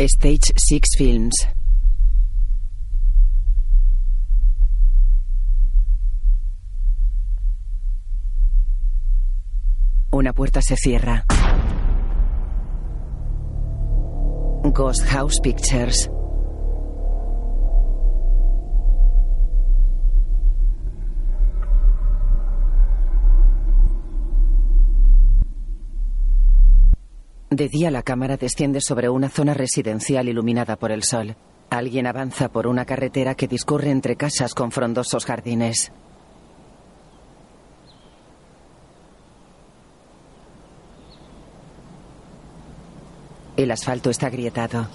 Stage Six Films. Una puerta se cierra. Ghost House Pictures. De día la cámara desciende sobre una zona residencial iluminada por el sol. Alguien avanza por una carretera que discurre entre casas con frondosos jardines. El asfalto está agrietado.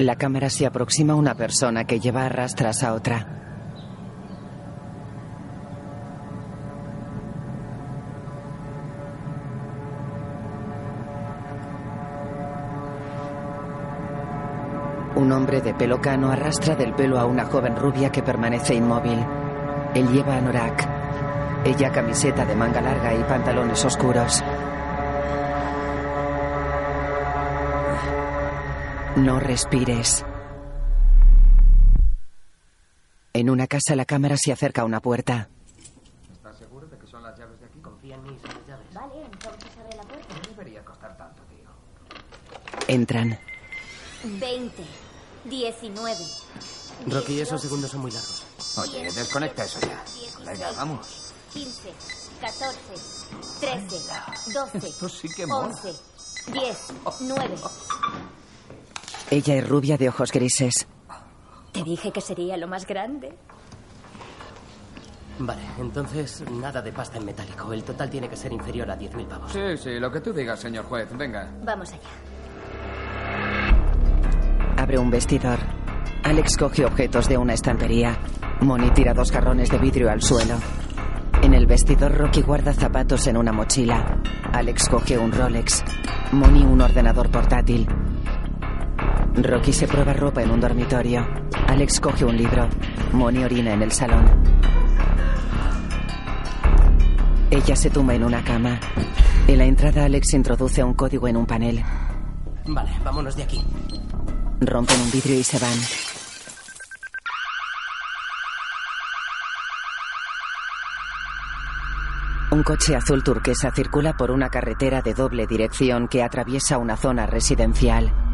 La cámara se aproxima a una persona que lleva a rastras a otra. Un hombre de pelo cano arrastra del pelo a una joven rubia que permanece inmóvil. Él lleva anorak. Ella camiseta de manga larga y pantalones oscuros. No respires. En una casa la cámara se acerca a una puerta. ¿Estás seguro de que son las llaves de aquí? Confía en mí, son las llaves. Vale, entonces abre la puerta. No debería costar tanto, tío. Entran. 20, 19. Rocky, esos segundos son muy largos. Oye, desconecta eso ya. 16, Venga, vamos. 15, 14, 13, 12, Esto sí que mola. 11, 10, 9. Ella es rubia de ojos grises. Te dije que sería lo más grande. Vale, entonces nada de pasta en metálico. El total tiene que ser inferior a 10.000 pavos. Sí, sí, lo que tú digas, señor juez. Venga. Vamos allá. Abre un vestidor. Alex coge objetos de una estantería. Moni tira dos jarrones de vidrio al suelo. En el vestidor, Rocky guarda zapatos en una mochila. Alex coge un Rolex. Moni un ordenador portátil. Rocky se prueba ropa en un dormitorio. Alex coge un libro. Moni orina en el salón. Ella se tumba en una cama. En la entrada, Alex introduce un código en un panel. Vale, vámonos de aquí. Rompen un vidrio y se van. Un coche azul turquesa circula por una carretera de doble dirección que atraviesa una zona residencial.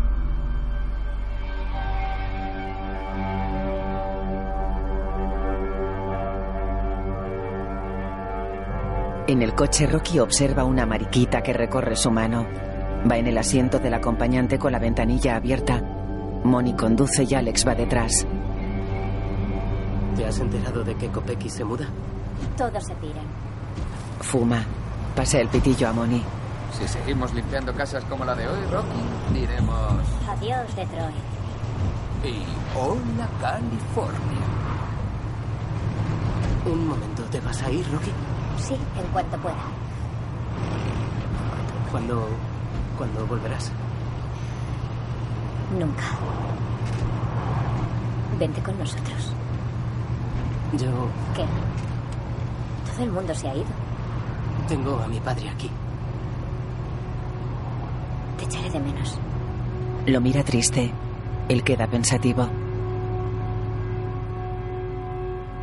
En el coche Rocky observa una mariquita que recorre su mano. Va en el asiento del acompañante con la ventanilla abierta. Moni conduce y Alex va detrás. ¿Te has enterado de que Kopecky se muda? Todos se piran. Fuma. Pasa el pitillo a Moni. Si seguimos limpiando casas como la de hoy, Rocky, diremos... Adiós, Detroit. Y hola, California. Un momento, ¿te vas a ir, Rocky? Sí, en cuanto pueda. ¿Cuándo, ¿cuándo volverás? Nunca. Vente con nosotros. Yo ¿Qué? Todo el mundo se ha ido. tengo a mi padre aquí. Te echaré de menos. Lo mira triste. Él queda pensativo.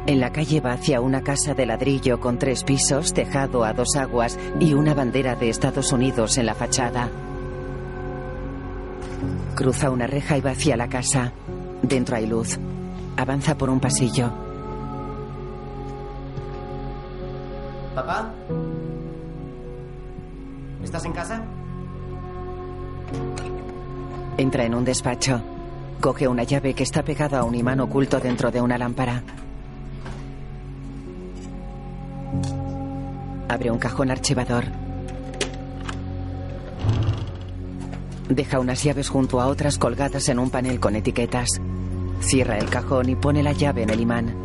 En la calle va hacia una casa de ladrillo con tres pisos, tejado a dos aguas y una bandera de Estados Unidos en la fachada. Cruza una reja y va hacia la casa. Dentro hay luz. Avanza por un pasillo. ¿Papá? ¿Estás en casa? Entra en un despacho. Coge una llave que está pegada a un imán oculto dentro de una lámpara. Abre un cajón archivador. Deja unas llaves junto a otras colgadas en un panel con etiquetas. Cierra el cajón y pone la llave en el imán.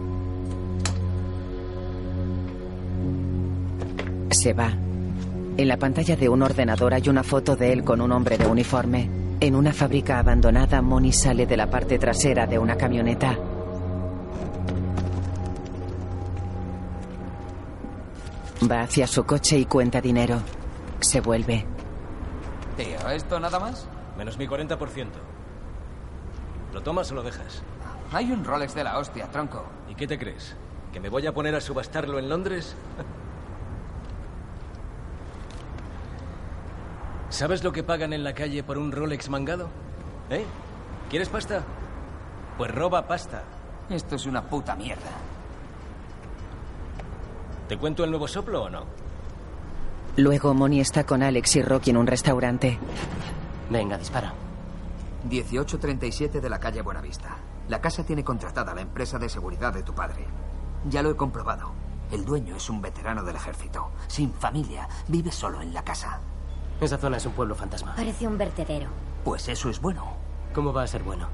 Se va. En la pantalla de un ordenador hay una foto de él con un hombre de uniforme. En una fábrica abandonada, Moni sale de la parte trasera de una camioneta. Va hacia su coche y cuenta dinero. Se vuelve. Tío, ¿esto nada más? Menos mi 40%. ¿Lo tomas o lo dejas? Hay un Rolex de la hostia, tronco. ¿Y qué te crees? ¿Que me voy a poner a subastarlo en Londres? ¿Sabes lo que pagan en la calle por un Rolex mangado? ¿Eh? ¿Quieres pasta? Pues roba pasta. Esto es una puta mierda. ¿Te cuento el nuevo soplo o no? Luego Moni está con Alex y Rocky en un restaurante. Venga, dispara. 1837 de la calle Buenavista. La casa tiene contratada la empresa de seguridad de tu padre. Ya lo he comprobado. El dueño es un veterano del ejército. Sin familia. Vive solo en la casa. Esa zona es un pueblo fantasma. Parece un vertedero. Pues eso es bueno. ¿Cómo va a ser bueno?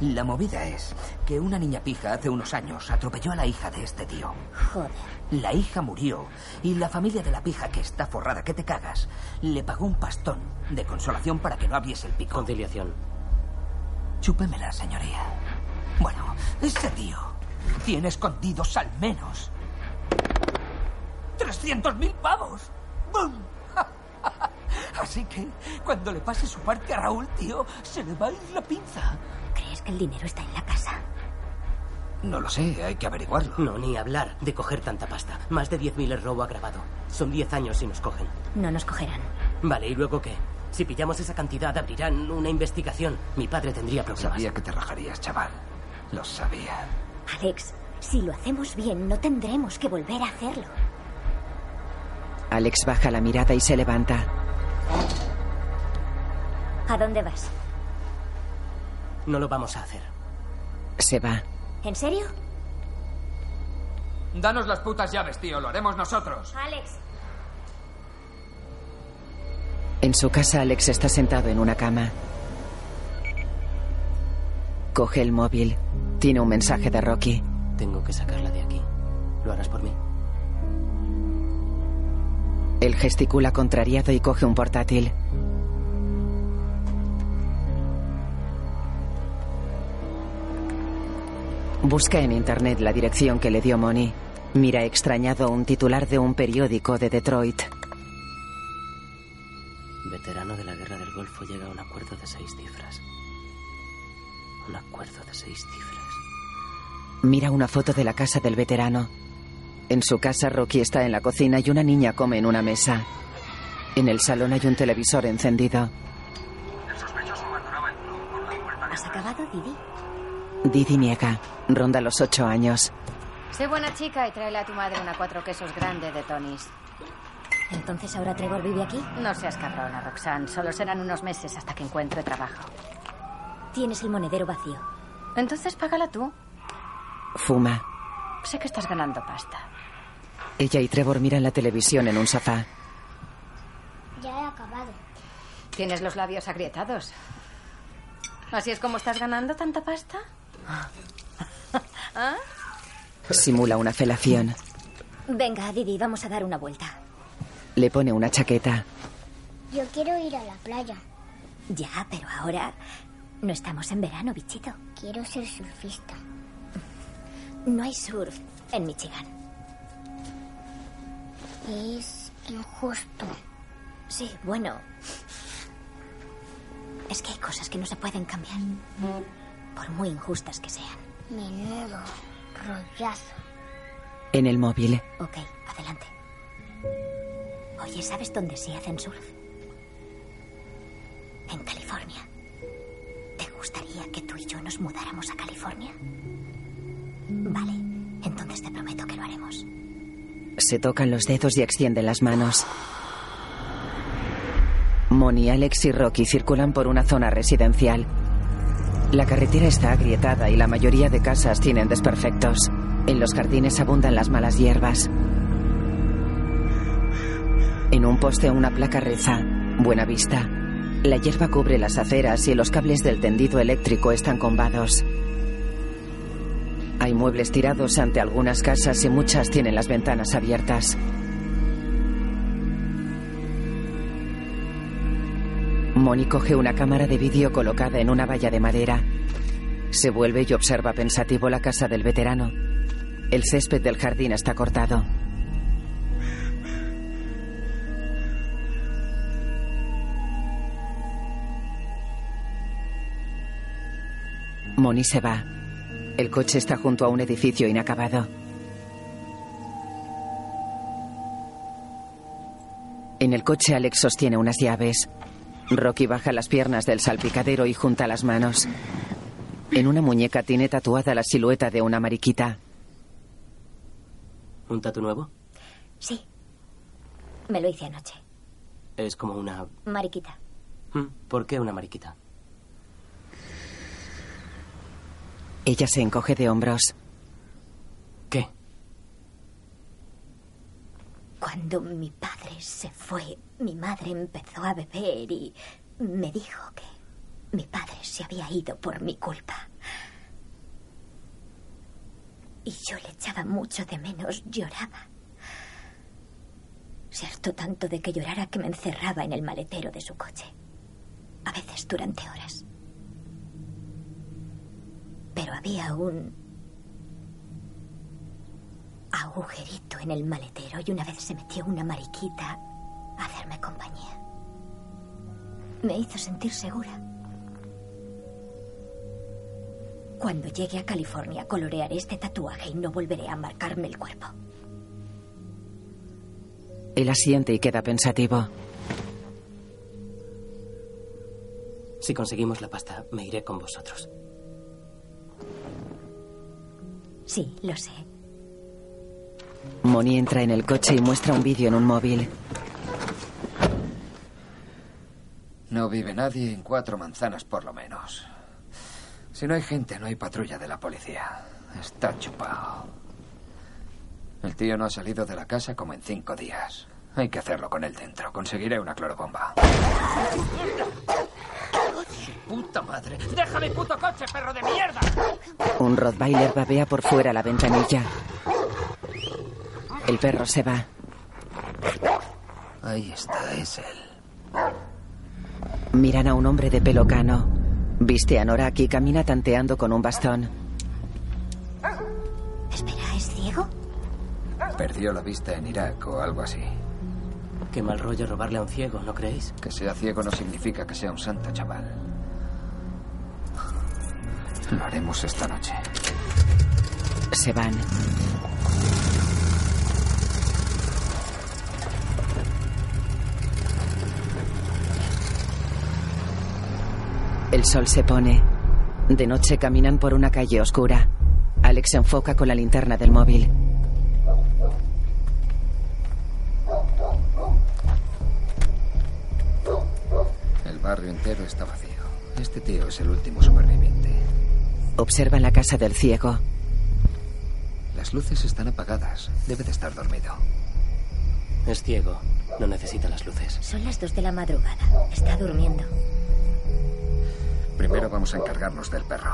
La movida es que una niña pija hace unos años atropelló a la hija de este tío. Joder. La hija murió y la familia de la pija, que está forrada que te cagas, le pagó un pastón de consolación para que no abriese el pico. Conciliación. Chúpemela, señoría. Bueno, ese tío tiene escondidos al menos. ¡300 mil pavos! ¡Bum! Así que cuando le pase su parte a Raúl, tío, se le va a ir la pinza. ¿Crees que el dinero está en la casa? No lo sé, hay que averiguarlo. No, ni hablar de coger tanta pasta. Más de 10.000 es robo agravado. Son 10 años si nos cogen. No nos cogerán. Vale, ¿y luego qué? Si pillamos esa cantidad, abrirán una investigación. Mi padre tendría problemas. Sabía que te rajarías, chaval. Lo sabía. Alex, si lo hacemos bien, no tendremos que volver a hacerlo. Alex baja la mirada y se levanta. ¿A dónde vas? No lo vamos a hacer. Se va. ¿En serio? Danos las putas llaves, tío. Lo haremos nosotros. Alex. En su casa, Alex está sentado en una cama. Coge el móvil. Tiene un mensaje de Rocky. Tengo que sacarla de aquí. ¿Lo harás por mí? Él gesticula contrariado y coge un portátil. Busca en internet la dirección que le dio Moni. Mira extrañado un titular de un periódico de Detroit. Veterano de la guerra del Golfo llega a un acuerdo de seis cifras. Un acuerdo de seis cifras. Mira una foto de la casa del veterano. En su casa, Rocky está en la cocina y una niña come en una mesa. En el salón hay un televisor encendido. ¿Has acabado, Didi? Didi niega. Ronda los ocho años. Sé buena chica y tráele a tu madre una cuatro quesos grande de Tony's. Entonces ahora Trevor vive aquí. No seas cabrona, Roxanne. Solo serán unos meses hasta que encuentre trabajo. Tienes el monedero vacío. Entonces págala tú. Fuma. Sé que estás ganando pasta. Ella y Trevor miran la televisión en un sofá. Ya he acabado. Tienes los labios agrietados. ¿Así es como estás ganando tanta pasta? ¿Ah? Simula una felación. Venga, Didi, vamos a dar una vuelta. Le pone una chaqueta. Yo quiero ir a la playa. Ya, pero ahora no estamos en verano, bichito. Quiero ser surfista. No hay surf en Michigan. Es injusto. Sí, bueno. Es que hay cosas que no se pueden cambiar. Por muy injustas que sean. Menudo rollazo. En el móvil. Ok, adelante. Oye, ¿sabes dónde sí hacen surf? En California. ¿Te gustaría que tú y yo nos mudáramos a California? Vale, entonces te prometo que lo haremos. Se tocan los dedos y extienden las manos. Moni, Alex y Rocky circulan por una zona residencial. La carretera está agrietada y la mayoría de casas tienen desperfectos. En los jardines abundan las malas hierbas. En un poste una placa reza, Buena Vista. La hierba cubre las aceras y los cables del tendido eléctrico están combados. Hay muebles tirados ante algunas casas y muchas tienen las ventanas abiertas. Moni coge una cámara de vídeo colocada en una valla de madera. Se vuelve y observa pensativo la casa del veterano. El césped del jardín está cortado. Moni se va. El coche está junto a un edificio inacabado. En el coche Alex sostiene unas llaves. Rocky baja las piernas del salpicadero y junta las manos. En una muñeca tiene tatuada la silueta de una mariquita. ¿Un tatu nuevo? Sí. Me lo hice anoche. Es como una... Mariquita. Hmm, ¿Por qué una mariquita? Ella se encoge de hombros. ¿Qué? Cuando mi padre se fue, mi madre empezó a beber y me dijo que mi padre se había ido por mi culpa. Y yo le echaba mucho de menos, lloraba. Se hartó tanto de que llorara que me encerraba en el maletero de su coche. A veces durante horas. Pero había un agujerito en el maletero y una vez se metió una mariquita hacerme compañía. Me hizo sentir segura. Cuando llegue a California colorearé este tatuaje y no volveré a marcarme el cuerpo. Él asiente y queda pensativo. Si conseguimos la pasta, me iré con vosotros. Sí, lo sé. Moni entra en el coche y muestra un vídeo en un móvil. No vive nadie en cuatro manzanas por lo menos. Si no hay gente, no hay patrulla de la policía. Está chupado. El tío no ha salido de la casa como en cinco días. Hay que hacerlo con él dentro. Conseguiré una clorobomba. ¡Puta madre! ¡Deja mi puto coche, perro de mierda! Un Rottweiler babea por fuera la ventanilla. El perro se va. Ahí está, es él. Miran a un hombre de pelo cano. Viste a Norak y camina tanteando con un bastón. Espera, ¿es ciego? Perdió la vista en Irak o algo así. Qué mal rollo robarle a un ciego, ¿no creéis? Que sea ciego no significa que sea un santo, chaval. Lo haremos esta noche. Se van. El sol se pone. De noche caminan por una calle oscura. Alex se enfoca con la linterna del móvil. El barrio entero está vacío. Este tío es el último superviviente. Observan la casa del ciego. Las luces están apagadas. Debe de estar dormido. Es ciego. No necesita las luces. Son las dos de la madrugada. Está durmiendo. Primero vamos a encargarnos del perro.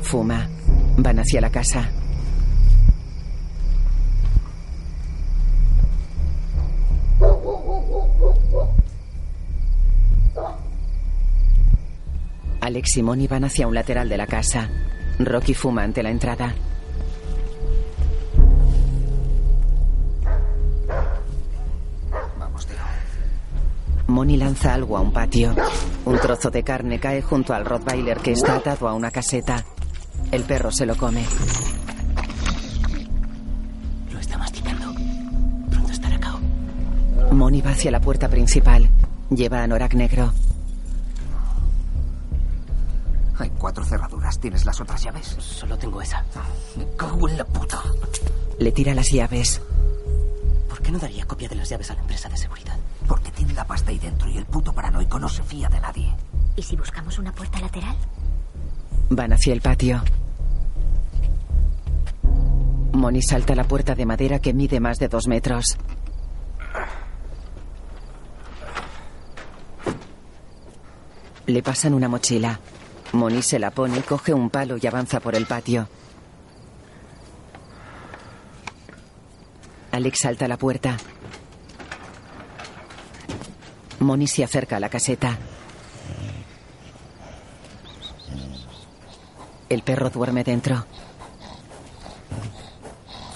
Fuma. Van hacia la casa. Alex y Moni van hacia un lateral de la casa. Rocky fuma ante la entrada. Vamos, tío. Moni lanza algo a un patio. Un trozo de carne cae junto al Rottweiler que está atado a una caseta. El perro se lo come. Lo está masticando. Pronto estará cao. Moni va hacia la puerta principal. Lleva a Norak negro. Hay cuatro cerraduras. ¿Tienes las otras llaves? Solo tengo esa. Me cago en la puta. Le tira las llaves. ¿Por qué no daría copia de las llaves a la empresa de seguridad? La pasta ahí dentro y el puto paranoico no se fía de nadie. ¿Y si buscamos una puerta lateral? Van hacia el patio. Moni salta la puerta de madera que mide más de dos metros. Le pasan una mochila. Moni se la pone, coge un palo y avanza por el patio. Alex salta a la puerta. Moni se acerca a la caseta. El perro duerme dentro.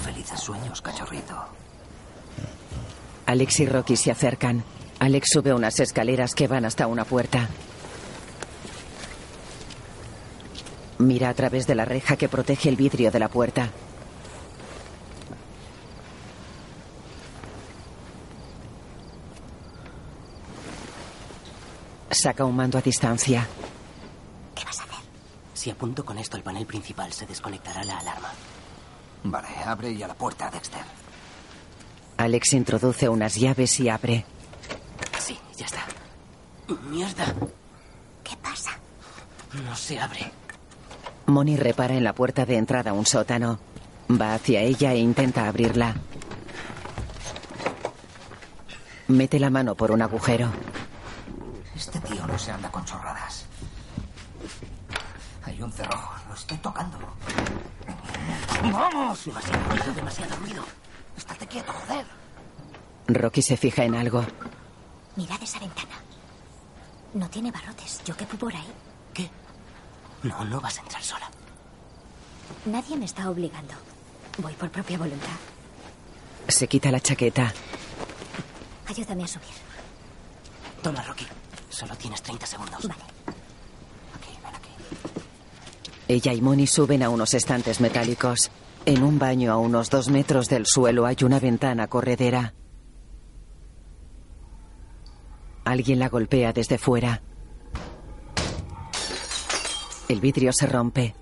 Felices sueños, cachorrito. Alex y Rocky se acercan. Alex sube unas escaleras que van hasta una puerta. Mira a través de la reja que protege el vidrio de la puerta. Saca un mando a distancia. ¿Qué vas a hacer? Si apunto con esto al panel principal, se desconectará la alarma. Vale, abre ya la puerta, Dexter. Alex introduce unas llaves y abre. Sí, ya está. Mierda. ¿Qué pasa? No se abre. Moni repara en la puerta de entrada un sótano. Va hacia ella e intenta abrirla. Mete la mano por un agujero. Este tío no se anda con chorradas. Hay un cerrojo, lo estoy tocando. ¡Vamos! Demasiado ruido, demasiado ruido. Estate quieto, joder. Rocky se fija en algo. Mirad esa ventana. No tiene barrotes. Yo quepo por ahí. ¿Qué? No, no vas a entrar sola. Nadie me está obligando. Voy por propia voluntad. Se quita la chaqueta. Ayúdame a subir. Toma, Rocky. Solo tienes 30 segundos. Vale. Aquí, ven aquí. Ella y Moni suben a unos estantes metálicos. En un baño a unos dos metros del suelo hay una ventana corredera. Alguien la golpea desde fuera. El vidrio se rompe.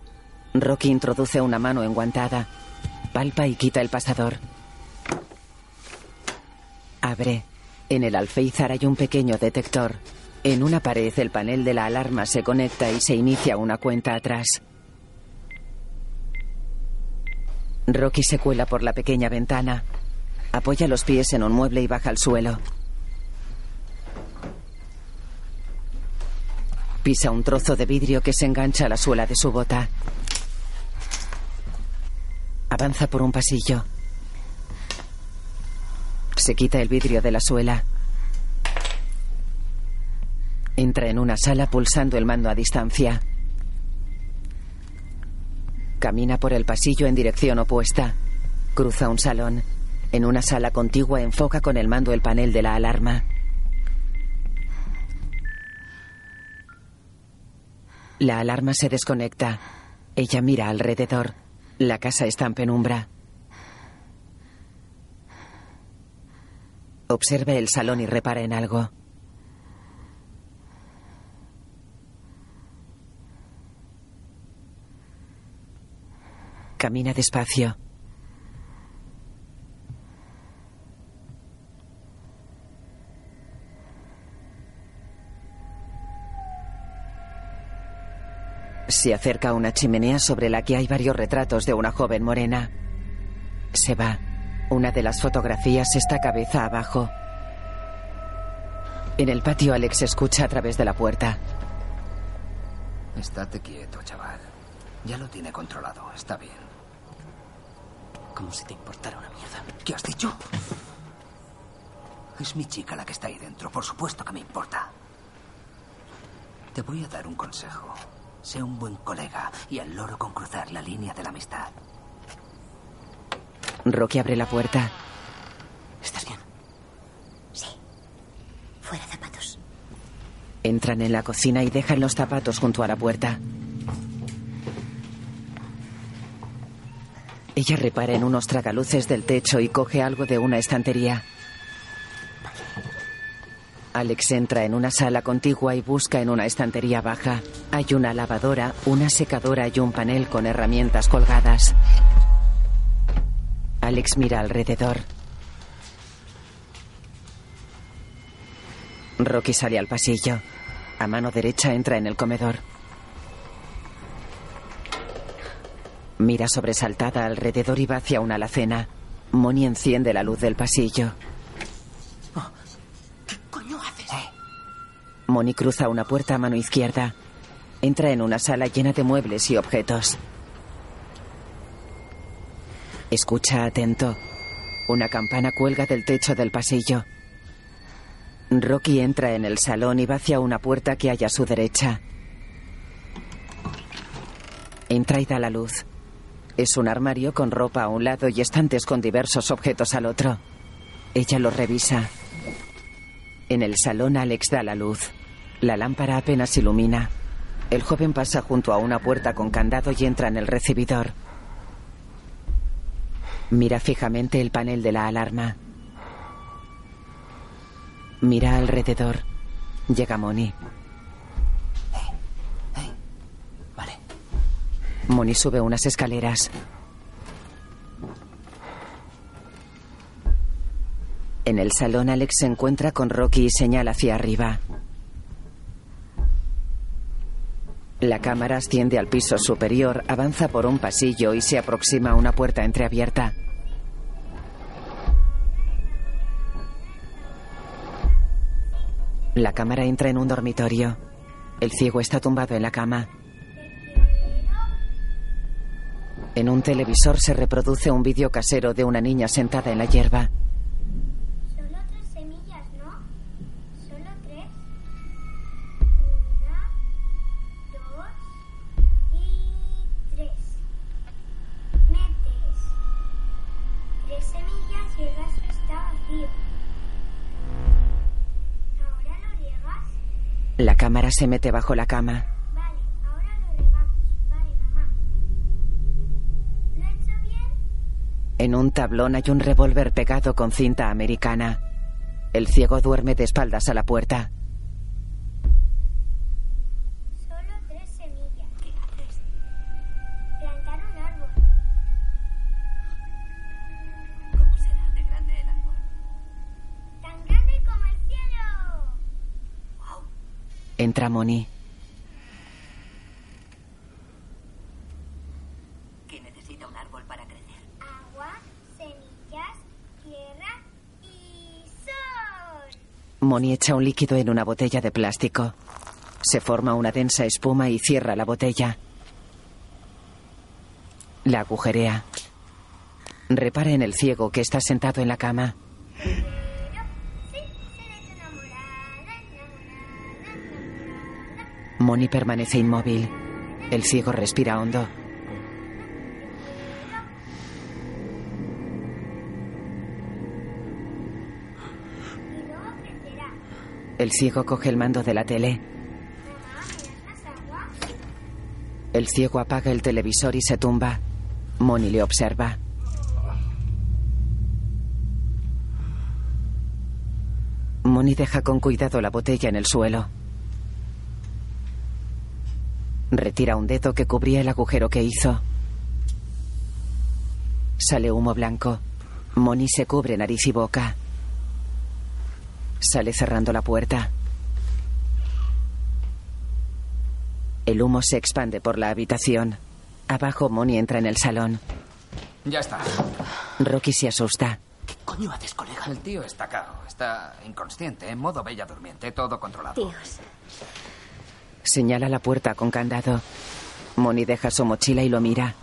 Rocky introduce una mano enguantada. Palpa y quita el pasador. Abre. En el alféizar hay un pequeño detector. En una pared el panel de la alarma se conecta y se inicia una cuenta atrás. Rocky se cuela por la pequeña ventana. Apoya los pies en un mueble y baja al suelo. Pisa un trozo de vidrio que se engancha a la suela de su bota. Avanza por un pasillo. Se quita el vidrio de la suela. Entra en una sala pulsando el mando a distancia. Camina por el pasillo en dirección opuesta. Cruza un salón. En una sala contigua enfoca con el mando el panel de la alarma. La alarma se desconecta. Ella mira alrededor. La casa está en penumbra. Observa el salón y repara en algo. Camina despacio. Se acerca a una chimenea sobre la que hay varios retratos de una joven morena. Se va. Una de las fotografías está cabeza abajo. En el patio Alex escucha a través de la puerta. Estate quieto, chaval. Ya lo tiene controlado, está bien. Como si te importara una mierda. ¿Qué has dicho? Es mi chica la que está ahí dentro. Por supuesto que me importa. Te voy a dar un consejo. Sé un buen colega y al loro con cruzar la línea de la amistad. Rocky abre la puerta. ¿Estás bien? Sí. Fuera zapatos. Entran en la cocina y dejan los zapatos junto a la puerta. Ella repara en unos tragaluces del techo y coge algo de una estantería. Alex entra en una sala contigua y busca en una estantería baja. Hay una lavadora, una secadora y un panel con herramientas colgadas. Alex mira alrededor. Rocky sale al pasillo. A mano derecha entra en el comedor. Mira sobresaltada alrededor y va hacia una alacena. Moni enciende la luz del pasillo. ¿Qué coño haces? Moni cruza una puerta a mano izquierda. Entra en una sala llena de muebles y objetos. Escucha atento. Una campana cuelga del techo del pasillo. Rocky entra en el salón y va hacia una puerta que hay a su derecha. Entra y da la luz. Es un armario con ropa a un lado y estantes con diversos objetos al otro. Ella los revisa. En el salón Alex da la luz. La lámpara apenas ilumina. El joven pasa junto a una puerta con candado y entra en el recibidor. Mira fijamente el panel de la alarma. Mira alrededor. Llega Moni. Moni sube unas escaleras. En el salón Alex se encuentra con Rocky y señala hacia arriba. La cámara asciende al piso superior, avanza por un pasillo y se aproxima a una puerta entreabierta. La cámara entra en un dormitorio. El ciego está tumbado en la cama. En un televisor se reproduce un vídeo casero de una niña sentada en la hierba. Solo tres semillas, ¿no? Solo tres. Una, dos y tres. Metes tres semillas y el vaso está vacío. Ahora lo riegas. La cámara se mete bajo la cama. Vale, ahora lo regamos. Vale, mamá. ¿Lo he hecho bien? En un tablón hay un revólver pegado con cinta americana. El ciego duerme de espaldas a la puerta. Solo tres semillas. ¿Qué haces? Plantar un árbol. ¿Cómo será de grande el árbol? Tan grande como el cielo. Entra Moni. ¿Qué necesita un árbol para crecer? Agua, semillas, tierra y sol. Moni echa un líquido en una botella de plástico. Se forma una densa espuma y cierra la botella. La agujerea. Repara en el ciego que está sentado en la cama. Moni permanece inmóvil. El ciego respira hondo. El ciego coge el mando de la tele. El ciego apaga el televisor y se tumba. Moni le observa. Moni deja con cuidado la botella en el suelo. Retira un dedo que cubría el agujero que hizo. Sale humo blanco. Moni se cubre nariz y boca. Sale cerrando la puerta. El humo se expande por la habitación. Abajo, Moni entra en el salón. Ya está. Rocky se asusta. ¿Qué coño haces, colega? El tío está cao, está inconsciente, en modo bella durmiente, todo controlado. Tíos, Señala la puerta con candado. Moni deja su mochila y lo mira.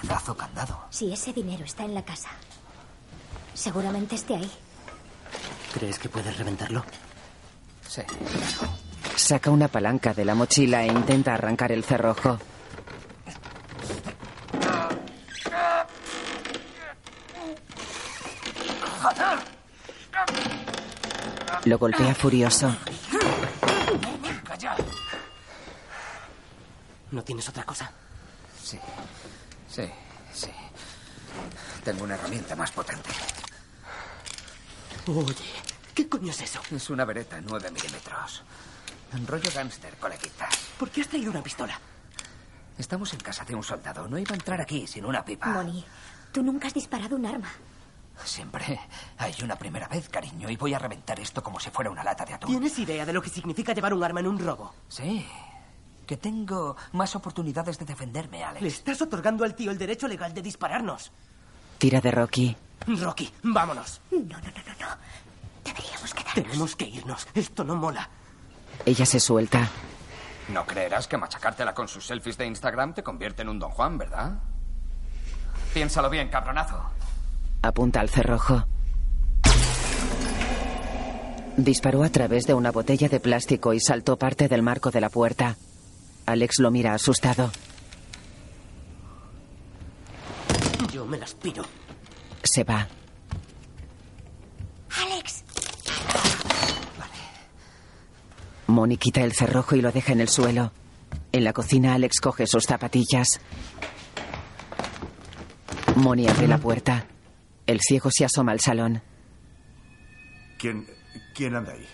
Pedazo candado. si ese dinero está en la casa, seguramente esté ahí. ¿Crees que puedes reventarlo? Sí. Saca una palanca de la mochila e intenta arrancar el cerrojo. Lo golpea furioso. ¿No tienes otra cosa? Sí. Sí, sí. Tengo una herramienta más potente. Oye, ¿qué coño es eso? Es una vereta 9 milímetros. En rollo gángster, coleguita. ¿Por qué has traído una pistola? Estamos en casa de un soldado. No iba a entrar aquí sin una pipa. Moni, tú nunca has disparado un arma. Siempre hay una primera vez, cariño, y voy a reventar esto como si fuera una lata de atún. ¿Tienes idea de lo que significa llevar un arma en un robo? Sí. Que tengo más oportunidades de defenderme, Alex. Le estás otorgando al tío el derecho legal de dispararnos. Tira de Rocky. Rocky, vámonos. No, no, no, no, no. Deberíamos quedarnos. Tenemos que irnos. Esto no mola. Ella se suelta. No creerás que machacártela con sus selfies de Instagram te convierte en un don Juan, ¿verdad? Piénsalo bien, cabronazo. Apunta al cerrojo. Disparó a través de una botella de plástico y saltó parte del marco de la puerta. Alex lo mira asustado. Yo me las piro. Se va. Alex, Moni quita el cerrojo y lo deja en el suelo. En la cocina, Alex coge sus zapatillas. Moni abre la puerta. El ciego se asoma al salón. ¿Quién, quién anda ahí?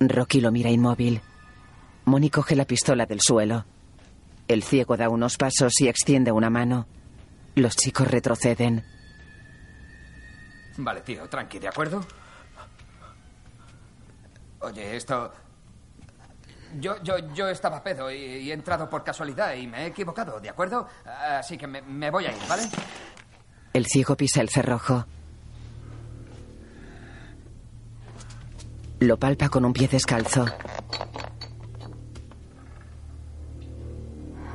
Rocky lo mira inmóvil. Moni coge la pistola del suelo. El ciego da unos pasos y extiende una mano. Los chicos retroceden. Vale, tío, tranqui, ¿de acuerdo? Oye, esto... Yo, yo, yo estaba pedo y, y he entrado por casualidad y me he equivocado, ¿de acuerdo? Así que me, me voy a ir, ¿vale? El ciego pisa el cerrojo. Lo palpa con un pie descalzo.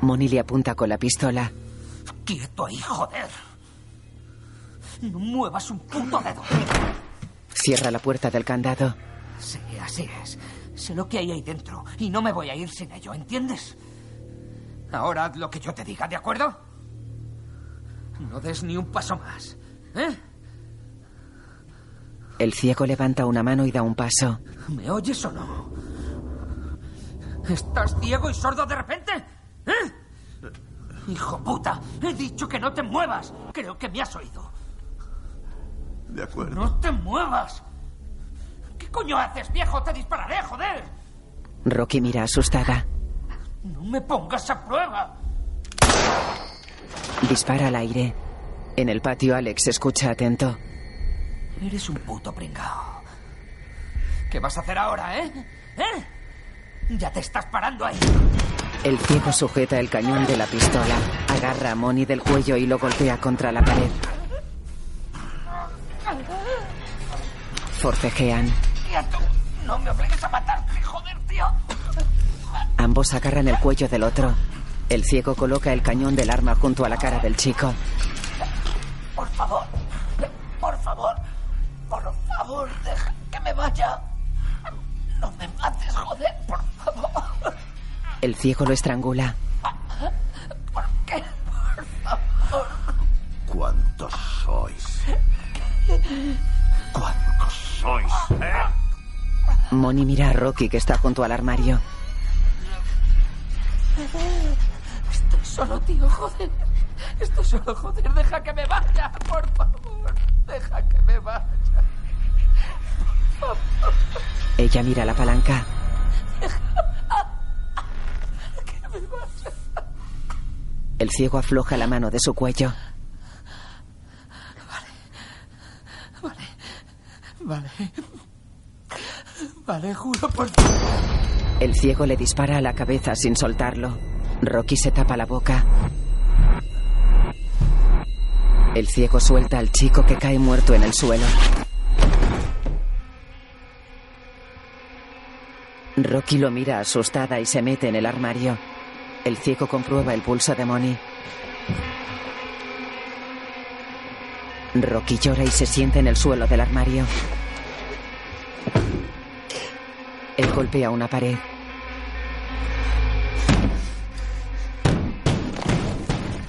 Moni le apunta con la pistola. Quieto ahí, joder. No muevas un puto dedo. Cierra la puerta del candado. Sí, así es. Sé lo que hay ahí dentro y no me voy a ir sin ello, ¿entiendes? Ahora haz lo que yo te diga, ¿de acuerdo? No des ni un paso más. ¿Eh? El ciego levanta una mano y da un paso. ¿Me oyes o no? ¿Estás ciego y sordo de repente? ¿Eh? Hijo puta, he dicho que no te muevas. Creo que me has oído. De acuerdo. No te muevas. ¿Qué coño haces, viejo? Te dispararé, joder. Rocky mira asustada. No me pongas a prueba. Dispara al aire. En el patio, Alex escucha atento. Eres un puto pringao. ¿Qué vas a hacer ahora, eh? ¿Eh? Ya te estás parando ahí. El ciego sujeta el cañón de la pistola, agarra a Moni del cuello y lo golpea contra la pared. Forcejean. Quieto. No me obligues a matarte, joder, tío. Ambos agarran el cuello del otro. El ciego coloca el cañón del arma junto a la cara del chico. Por favor. Por favor. Por favor, deja que me vaya. No me mates, joder, por favor. El ciego lo estrangula. ¿Por qué? Por favor. ¿Cuántos sois? ¿Cuántos sois? ¿Eh? Moni mira a Rocky que está junto al armario. Estoy solo, tío, joder. Estoy solo, joder. Deja que me vaya, por favor. Deja que me vaya. Ella mira la palanca. El ciego afloja la mano de su cuello. Vale. Vale, juro por... El ciego le dispara a la cabeza sin soltarlo. Rocky se tapa la boca. El ciego suelta al chico que cae muerto en el suelo. Rocky lo mira asustada y se mete en el armario. El ciego comprueba el pulso de Moni. Rocky llora y se sienta en el suelo del armario. Él golpea una pared.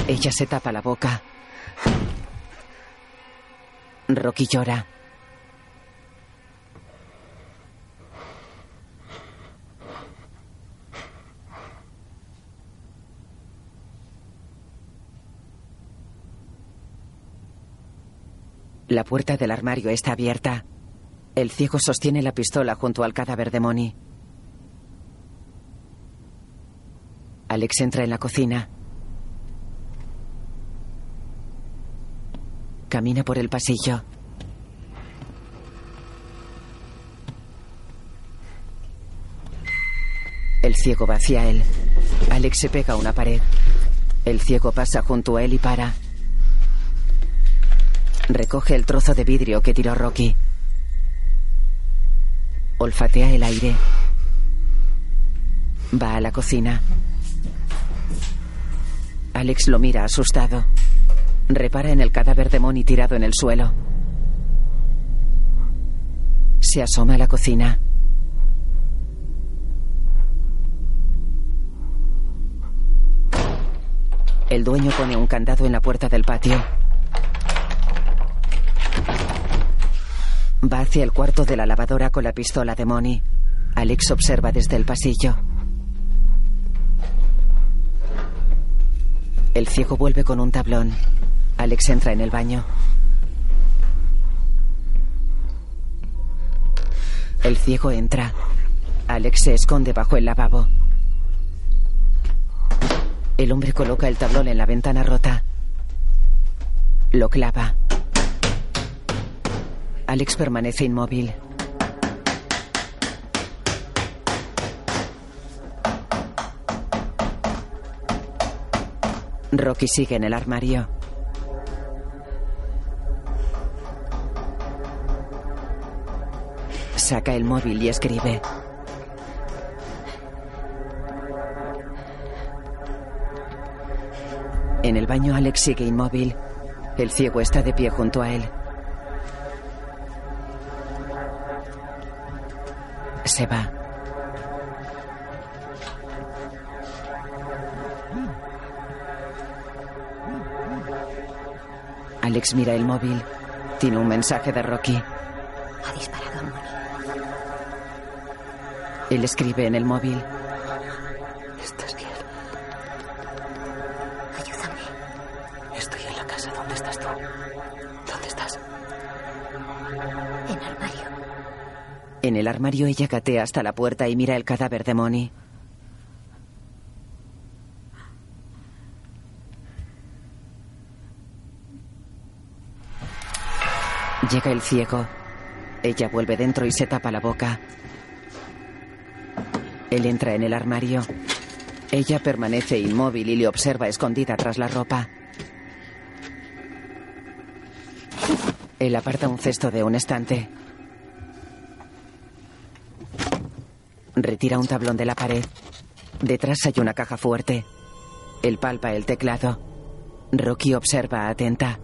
Ella se tapa la boca. Rocky llora. La puerta del armario está abierta. El ciego sostiene la pistola junto al cadáver de Moni. Alex entra en la cocina. Camina por el pasillo. El ciego va hacia él. Alex se pega a una pared. El ciego pasa junto a él y para. Recoge el trozo de vidrio que tiró Rocky. Olfatea el aire. Va a la cocina. Alex lo mira asustado. Repara en el cadáver de Moni tirado en el suelo. Se asoma a la cocina. El dueño pone un candado en la puerta del patio. Va hacia el cuarto de la lavadora con la pistola de Moni. Alex observa desde el pasillo. El ciego vuelve con un tablón. Alex entra en el baño. El ciego entra. Alex se esconde bajo el lavabo. El hombre coloca el tablón en la ventana rota. Lo clava. Alex permanece inmóvil. Rocky sigue en el armario. Saca el móvil y escribe. En el baño Alex sigue inmóvil. El ciego está de pie junto a él. Se va. Alex mira el móvil. Tiene un mensaje de Rocky. Ha disparado a. Él escribe en el móvil. En el armario ella gatea hasta la puerta y mira el cadáver de Moni. Llega el ciego. Ella vuelve dentro y se tapa la boca. Él entra en el armario. Ella permanece inmóvil y le observa escondida tras la ropa. Él aparta un cesto de un estante. Retira un tablón de la pared. Detrás hay una caja fuerte. Él palpa el teclado. Rocky observa atenta.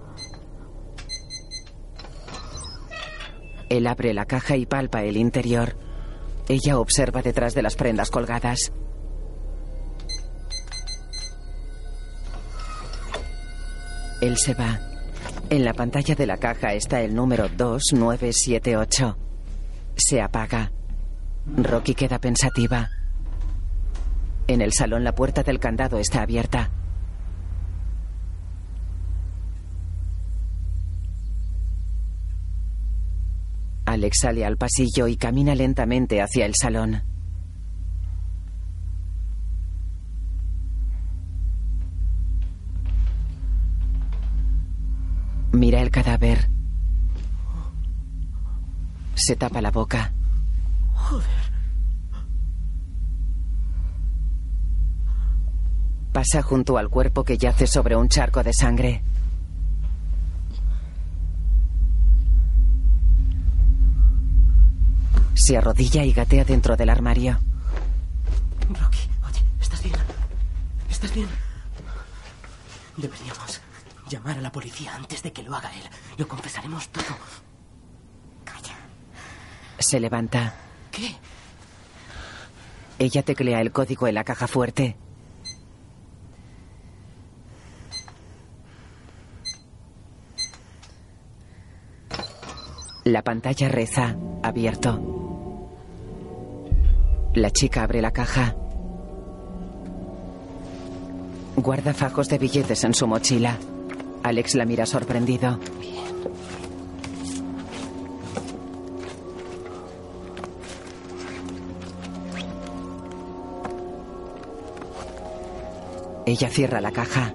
Él abre la caja y palpa el interior. Ella observa detrás de las prendas colgadas. Él se va. En la pantalla de la caja está el número 2978. Se apaga. Rocky queda pensativa. En el salón la puerta del candado está abierta. Alex sale al pasillo y camina lentamente hacia el salón. Mira el cadáver. Se tapa la boca. Pasa junto al cuerpo que yace sobre un charco de sangre. Se arrodilla y gatea dentro del armario. Rocky, oye, ¿estás bien? ¿Estás bien? Deberíamos llamar a la policía antes de que lo haga él. Lo confesaremos todo. Se levanta. ¿Qué? Ella teclea el código en la caja fuerte. La pantalla reza, abierto. La chica abre la caja. Guarda fajos de billetes en su mochila. Alex la mira sorprendido. Ella cierra la caja.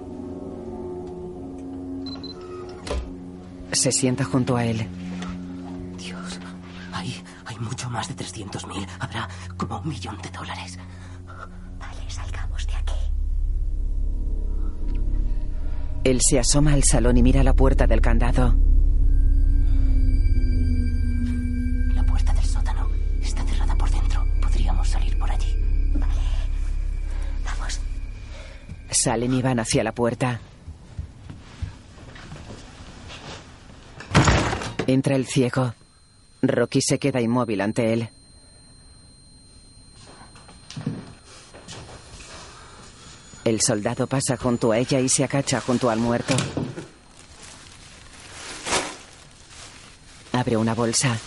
Se sienta junto a él. Dios, ahí hay mucho más de 300.000. Habrá como un millón de dólares. Vale, salgamos de aquí. Él se asoma al salón y mira la puerta del candado. Salen y van hacia la puerta. Entra el ciego. Rocky se queda inmóvil ante él. El soldado pasa junto a ella y se acacha junto al muerto. Abre una bolsa.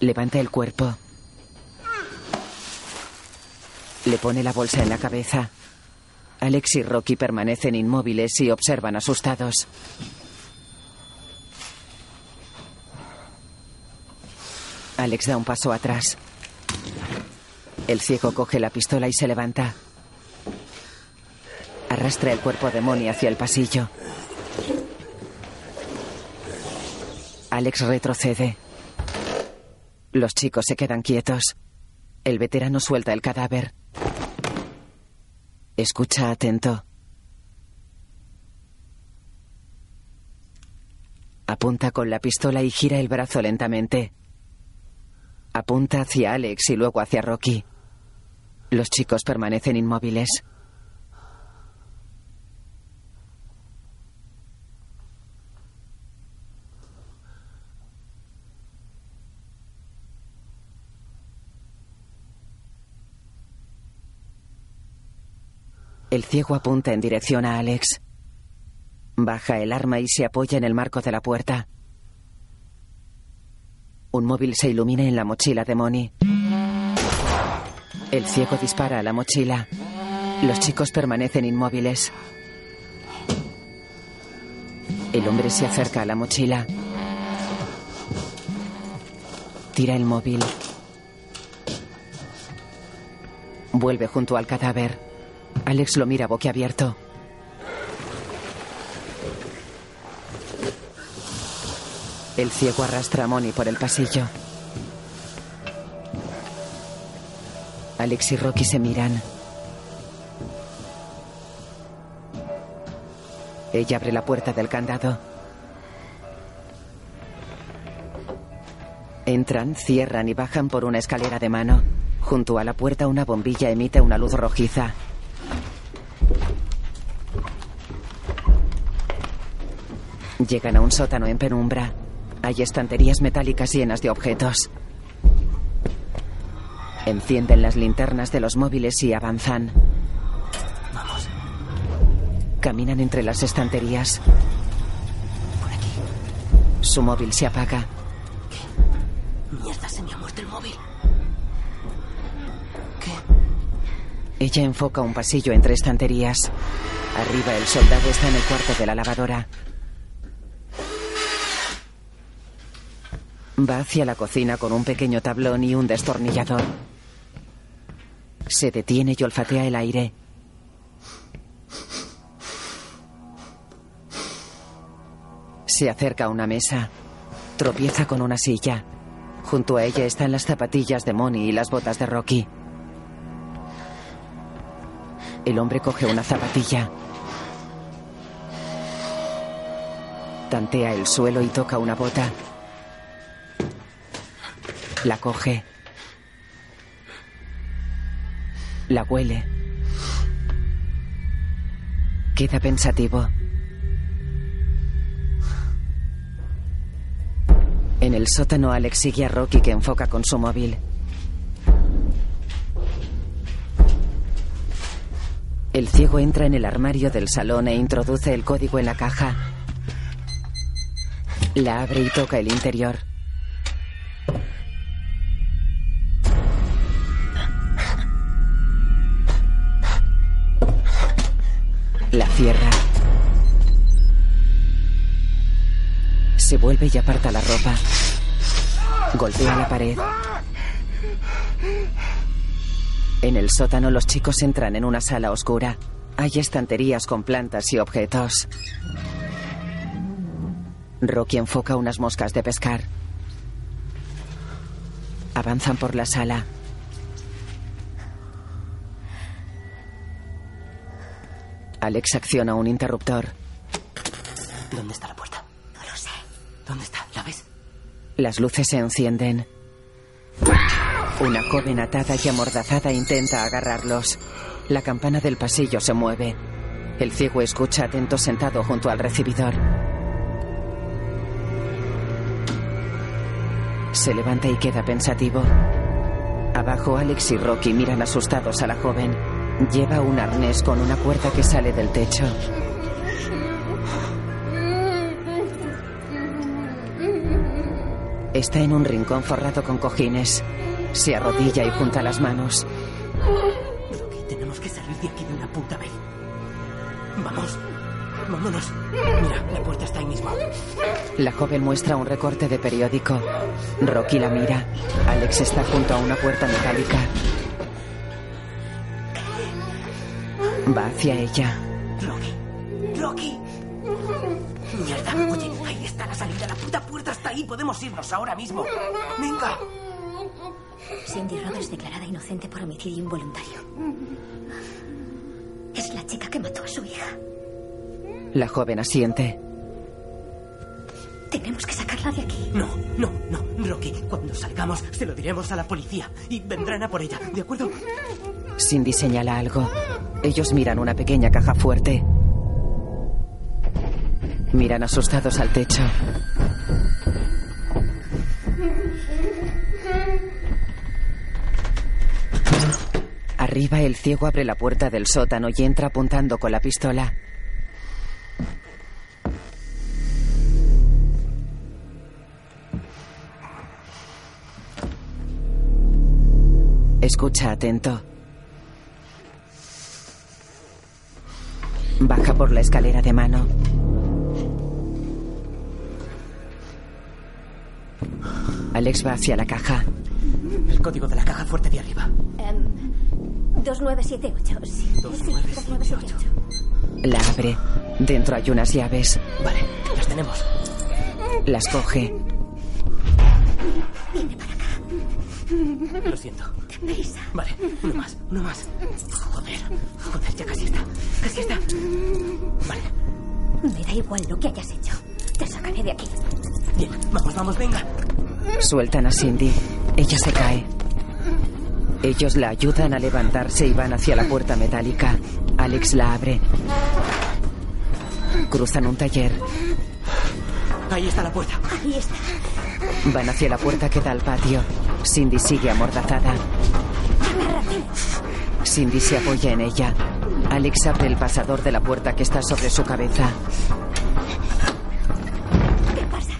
Levanta el cuerpo. Le pone la bolsa en la cabeza. Alex y Rocky permanecen inmóviles y observan asustados. Alex da un paso atrás. El ciego coge la pistola y se levanta. Arrastra el cuerpo de Moni hacia el pasillo. Alex retrocede. Los chicos se quedan quietos. El veterano suelta el cadáver. Escucha atento. Apunta con la pistola y gira el brazo lentamente. Apunta hacia Alex y luego hacia Rocky. Los chicos permanecen inmóviles. El ciego apunta en dirección a Alex. Baja el arma y se apoya en el marco de la puerta. Un móvil se ilumina en la mochila de Moni. El ciego dispara a la mochila. Los chicos permanecen inmóviles. El hombre se acerca a la mochila. Tira el móvil. Vuelve junto al cadáver. Alex lo mira boquiabierto. El ciego arrastra a Moni por el pasillo. Alex y Rocky se miran. Ella abre la puerta del candado. Entran, cierran y bajan por una escalera de mano. Junto a la puerta una bombilla emite una luz rojiza. Llegan a un sótano en penumbra. Hay estanterías metálicas llenas de objetos. Encienden las linternas de los móviles y avanzan. Vamos. Caminan entre las estanterías. Por aquí. Su móvil se apaga. Mierda, se me ha muerto el móvil. ¿Qué? Ella enfoca un pasillo entre estanterías. Arriba el soldado está en el cuarto de la lavadora. Va hacia la cocina con un pequeño tablón y un destornillador. Se detiene y olfatea el aire. Se acerca a una mesa. Tropieza con una silla. Junto a ella están las zapatillas de Moni y las botas de Rocky. El hombre coge una zapatilla. Tantea el suelo y toca una bota. La coge. La huele. Queda pensativo. En el sótano, Alex sigue a Rocky que enfoca con su móvil. El ciego entra en el armario del salón e introduce el código en la caja. La abre y toca el interior. Cierra. Se vuelve y aparta la ropa. Golpea la pared. En el sótano los chicos entran en una sala oscura. Hay estanterías con plantas y objetos. Rocky enfoca unas moscas de pescar. Avanzan por la sala. Alex acciona un interruptor. ¿Dónde está la puerta? No lo sé. ¿Dónde está? ¿La ves? Las luces se encienden. Una joven atada y amordazada intenta agarrarlos. La campana del pasillo se mueve. El ciego escucha atento sentado junto al recibidor. Se levanta y queda pensativo. Abajo, Alex y Rocky miran asustados a la joven. Lleva un arnés con una puerta que sale del techo. Está en un rincón forrado con cojines. Se arrodilla y junta las manos. Tenemos que salir de aquí de una puta vez. Vamos. Vámonos. Mira, la puerta está ahí mismo. La joven muestra un recorte de periódico. Rocky la mira. Alex está junto a una puerta metálica. Va hacia ella. Rocky. Rocky. Mierda. Oye, ahí está la salida. La puta puerta está ahí. Podemos irnos ahora mismo. Venga. Cindy Roberts declarada inocente por homicidio involuntario. Es la chica que mató a su hija. La joven asiente. Tenemos que sacarla de aquí. No, no, no. Rocky, cuando salgamos se lo diremos a la policía y vendrán a por ella, ¿de acuerdo? Cindy señala algo. Ellos miran una pequeña caja fuerte. Miran asustados al techo. Arriba el ciego abre la puerta del sótano y entra apuntando con la pistola. Escucha atento. Baja por la escalera de mano. Alex va hacia la caja. El código de la caja fuerte de arriba. Em, 2978. Sí, sí, 2978. La abre. Dentro hay unas llaves. Vale, las tenemos. Las coge. Viene para. Lo siento. Deprisa. Vale, uno más, uno más. Joder, joder, ya casi está. Casi está. Vale, Me da igual lo que hayas hecho. Te sacaré de aquí. bien, vamos, vamos, venga. Sueltan a Cindy. Ella se cae. Ellos la ayudan a levantarse y van hacia la puerta metálica. Alex la abre. Cruzan un taller. Ahí está la puerta. Ahí está. Van hacia la puerta que da al patio. Cindy sigue amordazada. Cindy se apoya en ella. Alex abre el pasador de la puerta que está sobre su cabeza. ¿Qué pasa?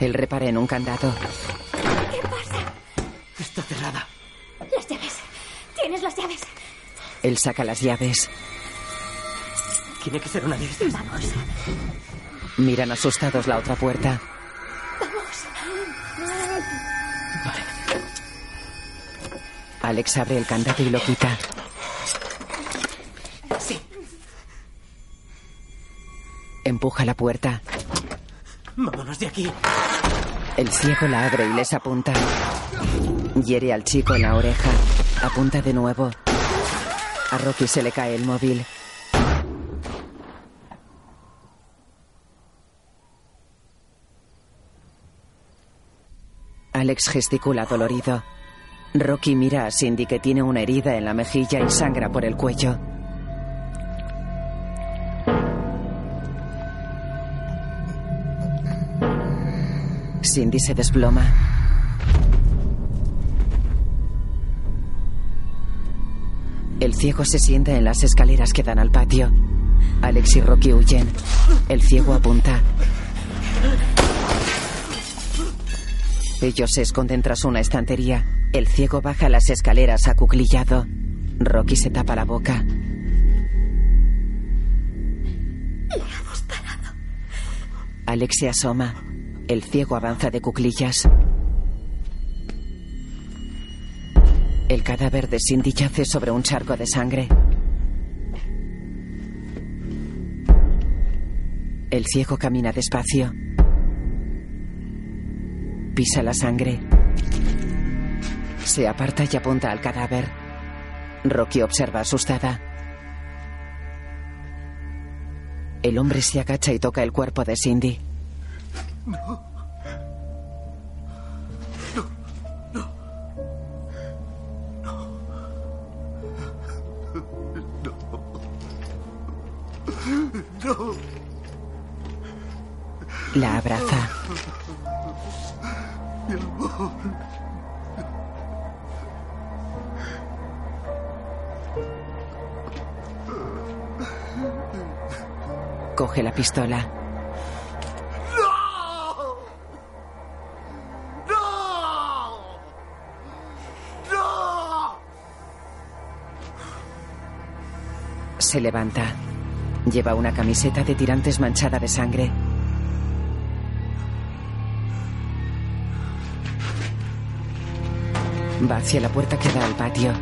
Él repara en un candado. ¿Qué pasa? Está cerrada. Las llaves. Tienes las llaves. Él saca las llaves. Tiene que ser una de estas. Vamos. Miran asustados la otra puerta. Alex abre el candado y lo quita. Sí, Empuja la puerta. vámonos de aquí. El ciego la abre y les apunta. Hiere al chico en la oreja. Apunta de nuevo. A Rocky se le cae el móvil. Alex gesticula dolorido. Rocky mira a Cindy que tiene una herida en la mejilla y sangra por el cuello. Cindy se desploma. El ciego se sienta en las escaleras que dan al patio. Alex y Rocky huyen. El ciego apunta. Ellos se esconden tras una estantería. El ciego baja las escaleras acuclillado. Rocky se tapa la boca. Le ha disparado. Alex se asoma. El ciego avanza de cuclillas. El cadáver de Cindy yace sobre un charco de sangre. El ciego camina despacio. Pisa la sangre. Se aparta y apunta al cadáver. Rocky observa asustada. El hombre se agacha y toca el cuerpo de Cindy. No. La abraza. Mi amor. Coge la pistola. ¡No! ¡No! ¡No! Se levanta. Lleva una camiseta de tirantes manchada de sangre. Va hacia la puerta que da al patio.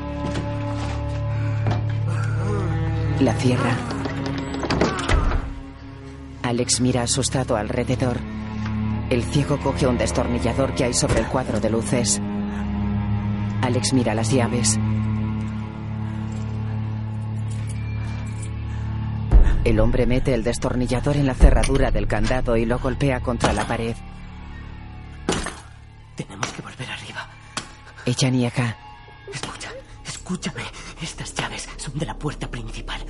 La cierra. Alex mira asustado alrededor. El ciego coge un destornillador que hay sobre el cuadro de luces. Alex mira las llaves. El hombre mete el destornillador en la cerradura del candado y lo golpea contra la pared. Tenemos que volver arriba. Ella niega. Escucha, escúchame. Estas llaves son de la puerta principal.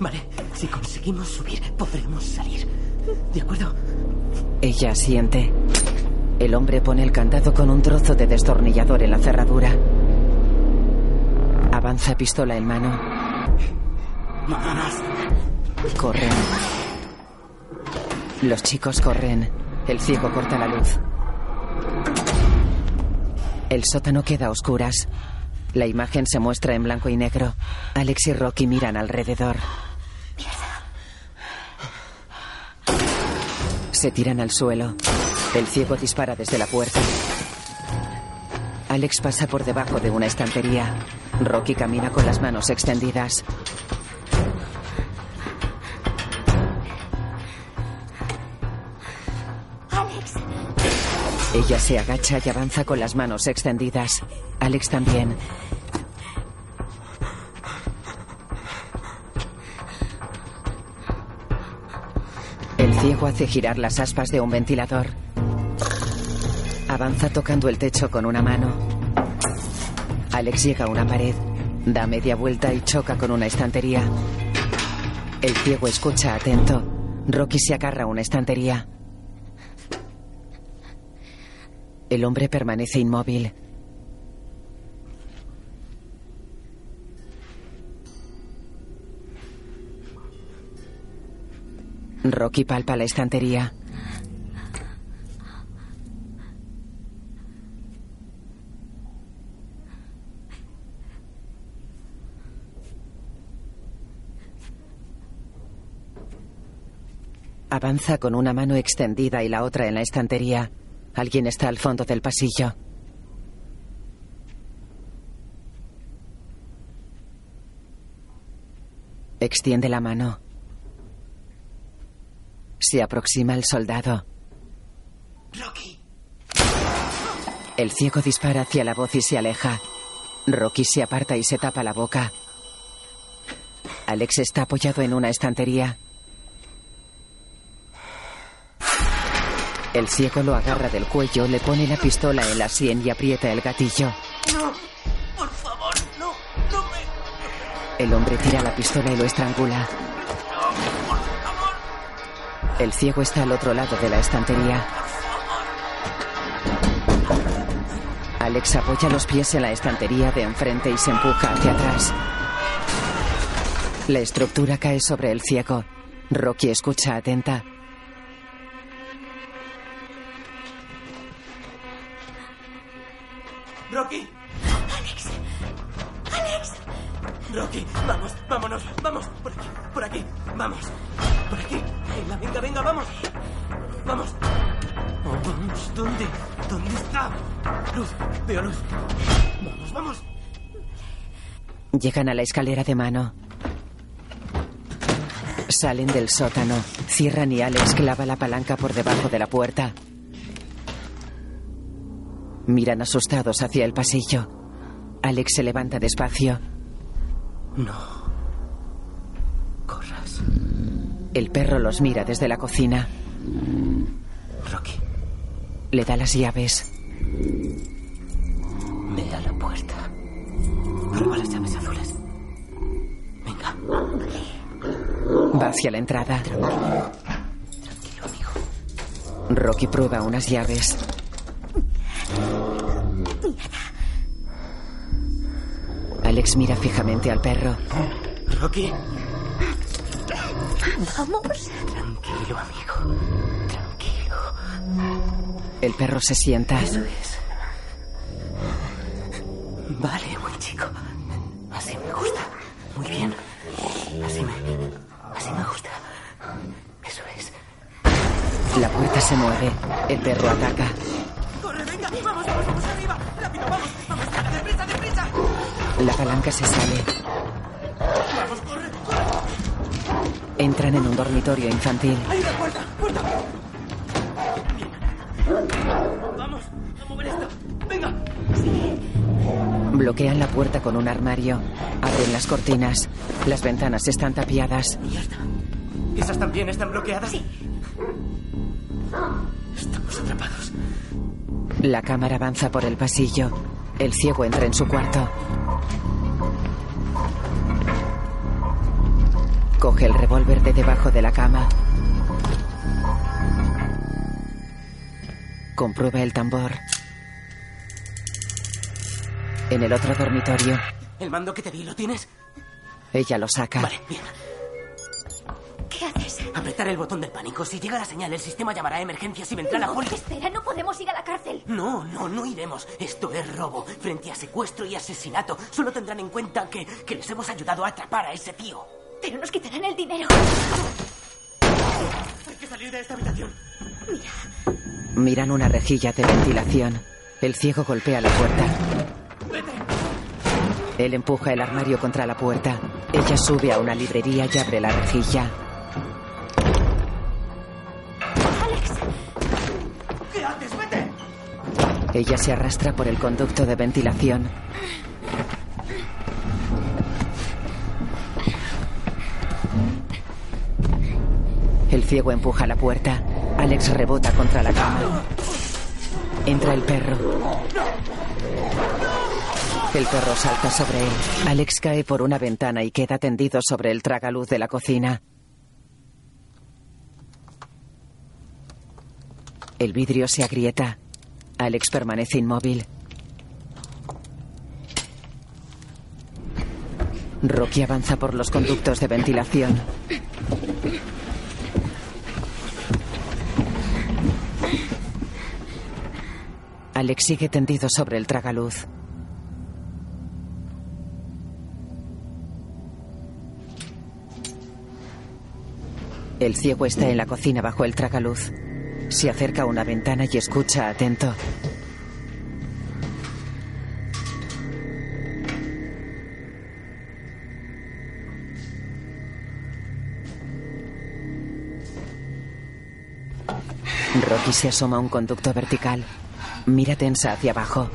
Vale, si conseguimos subir, podremos salir. ¿De acuerdo? Ella asiente. El hombre pone el candado con un trozo de destornillador en la cerradura. Avanza pistola en mano. Vámonos. Corren. Los chicos corren. El ciego corta la luz. El sótano queda a oscuras. La imagen se muestra en blanco y negro. Alex y Rocky miran alrededor. Se tiran al suelo. El ciego dispara desde la puerta. Alex pasa por debajo de una estantería. Rocky camina con las manos extendidas. Alex, Ella se agacha y avanza con las manos extendidas. Alex también. Hace girar las aspas de un ventilador. Avanza tocando el techo con una mano. Alex llega a una pared, da media vuelta y choca con una estantería. El ciego escucha atento. Rocky se agarra a una estantería. El hombre permanece inmóvil. Rocky palpa la estantería. Avanza con una mano extendida y la otra en la estantería. Alguien está al fondo del pasillo. Extiende la mano. Se aproxima el soldado. Rocky. El ciego dispara hacia la voz y se aleja. Rocky se aparta y se tapa la boca. Alex está apoyado en una estantería. El ciego lo agarra del cuello, le pone la pistola en la sien y aprieta el gatillo. No, por favor, no, no me. El hombre tira la pistola y lo estrangula. El ciego está al otro lado de la estantería. Alex apoya los pies en la estantería de enfrente y se empuja hacia atrás. La estructura cae sobre el ciego. Rocky escucha atenta. Rocky. Rocky, vamos, vámonos, vamos, por aquí, por aquí, vamos, por aquí. Venga, venga, venga, vamos. Vamos. Oh, vamos, ¿dónde? ¿Dónde está? Luz, veo luz. Vamos, vamos. Llegan a la escalera de mano. Salen del sótano. Cierran y Alex clava la palanca por debajo de la puerta. Miran asustados hacia el pasillo. Alex se levanta despacio. No. Corras. El perro los mira desde la cocina. Rocky, Le da las llaves. ve a la puerta. Prueba las llaves azules. Venga. Va hacia la entrada. Tranquilo, amigo. Rocky prueba unas llaves. Alex mira fijamente al perro. Rocky. Vamos. Tranquilo, amigo. El perro se sienta. Eso es. Vale, buen chico. Así me gusta. Muy bien. Así me. Así me gusta. Eso es. La puerta se mueve. El perro ataca. La palanca se sale. ¡Vamos, corre, corre! Entran en un dormitorio infantil. ¡Hay una puerta! ¡Puerta! ¡Vamos! ¡A mover esto! ¡Venga! Bloquean la puerta con un armario. Abren las cortinas. Las ventanas están tapiadas. ¿Esas también están bloqueadas? Sí. Estamos atrapados. La cámara avanza por el pasillo. El ciego entra en su cuarto. Coge el revólver de debajo de la cama. Comprueba el tambor. En el otro dormitorio, ¿El mando que te di lo tienes? ella lo saca. Vale, bien. ¿Qué haces? Apretar el botón del pánico. Si llega la señal, el sistema llamará a emergencias y vendrá la No, policía. espera, no podemos ir a la cárcel. No, no, no iremos. Esto es robo. Frente a secuestro y asesinato, solo tendrán en cuenta que, que les hemos ayudado a atrapar a ese tío. Pero nos quitarán el dinero. Hay que salir de esta habitación. Miran una rejilla de ventilación. El ciego golpea la puerta. Él empuja el armario contra la puerta. Ella sube a una librería y abre la rejilla. ¿Qué haces? ¡Vete! Ella se arrastra por el conducto de ventilación. El ciego empuja la puerta. Alex rebota contra la cama. Entra el perro. El perro salta sobre él. Alex cae por una ventana y queda tendido sobre el tragaluz de la cocina. El vidrio se agrieta. Alex permanece inmóvil. Rocky avanza por los conductos de ventilación. Alex sigue tendido sobre el tragaluz. El ciego está en la cocina bajo el tragaluz. Se acerca a una ventana y escucha atento. Rocky se asoma a un conducto vertical. Mira tensa hacia abajo.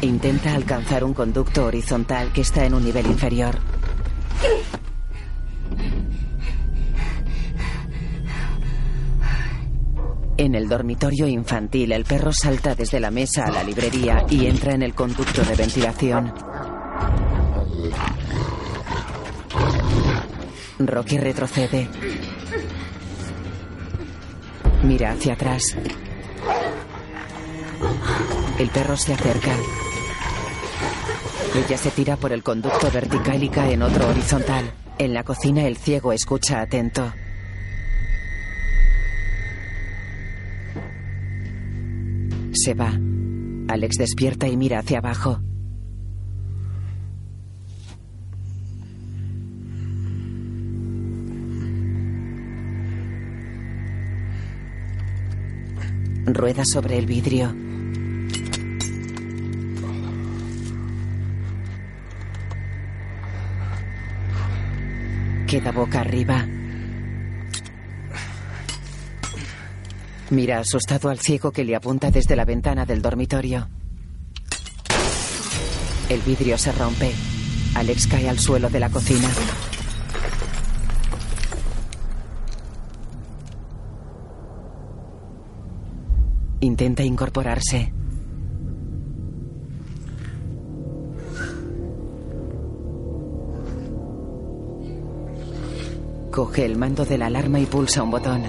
Intenta alcanzar un conducto horizontal que está en un nivel inferior. En el dormitorio infantil, el perro salta desde la mesa a la librería y entra en el conducto de ventilación. Rocky retrocede. Mira hacia atrás. El perro se acerca. Ella se tira por el conducto vertical y cae en otro horizontal. En la cocina el ciego escucha atento. Se va. Alex despierta y mira hacia abajo. Rueda sobre el vidrio. Queda boca arriba. Mira asustado al ciego que le apunta desde la ventana del dormitorio. El vidrio se rompe. Alex cae al suelo de la cocina. Intenta incorporarse. Coge el mando de la alarma y pulsa un botón.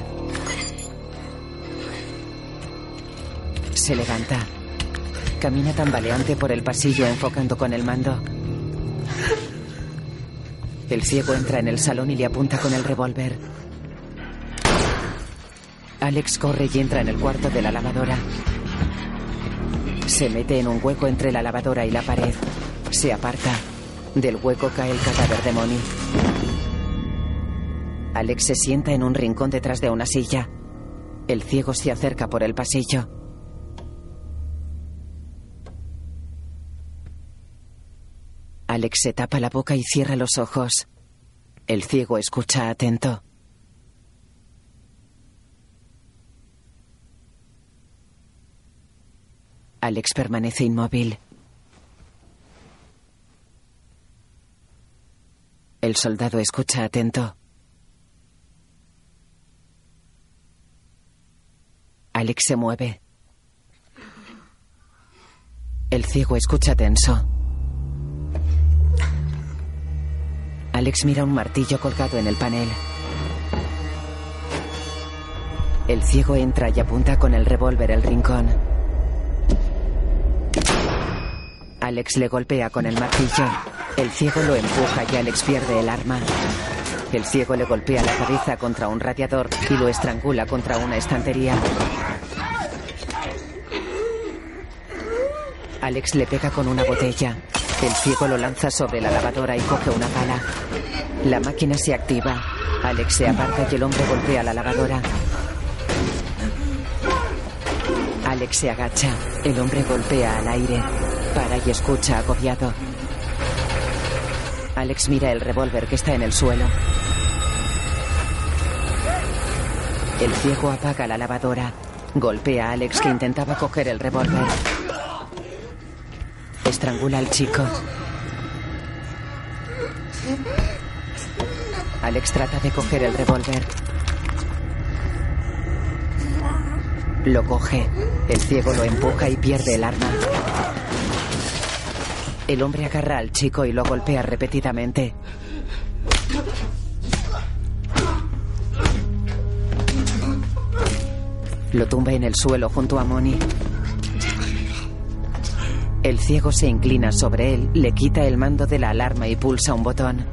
Se levanta. Camina tambaleante por el pasillo enfocando con el mando. El ciego entra en el salón y le apunta con el revólver. Alex corre y entra en el cuarto de la lavadora. Se mete en un hueco entre la lavadora y la pared. Se aparta. Del hueco cae el cadáver de Moni. Alex se sienta en un rincón detrás de una silla. El ciego se acerca por el pasillo. Alex se tapa la boca y cierra los ojos. El ciego escucha atento. Alex permanece inmóvil. El soldado escucha atento. Alex se mueve. El ciego escucha tenso. Alex mira un martillo colgado en el panel. El ciego entra y apunta con el revólver el rincón. Alex le golpea con el martillo. El ciego lo empuja y Alex pierde el arma. El ciego le golpea la cabeza contra un radiador y lo estrangula contra una estantería. Alex le pega con una botella. El ciego lo lanza sobre la lavadora y coge una pala. La máquina se activa. Alex se aparta y el hombre golpea la lavadora. Alex se agacha. El hombre golpea al aire. Para y escucha agobiado. Alex mira el revólver que está en el suelo. El ciego apaga la lavadora. Golpea a Alex que intentaba coger el revólver. Estrangula al chico. Alex trata de coger el revólver. Lo coge. El ciego lo empuja y pierde el arma. El hombre agarra al chico y lo golpea repetidamente. Lo tumba en el suelo junto a Moni. El ciego se inclina sobre él, le quita el mando de la alarma y pulsa un botón.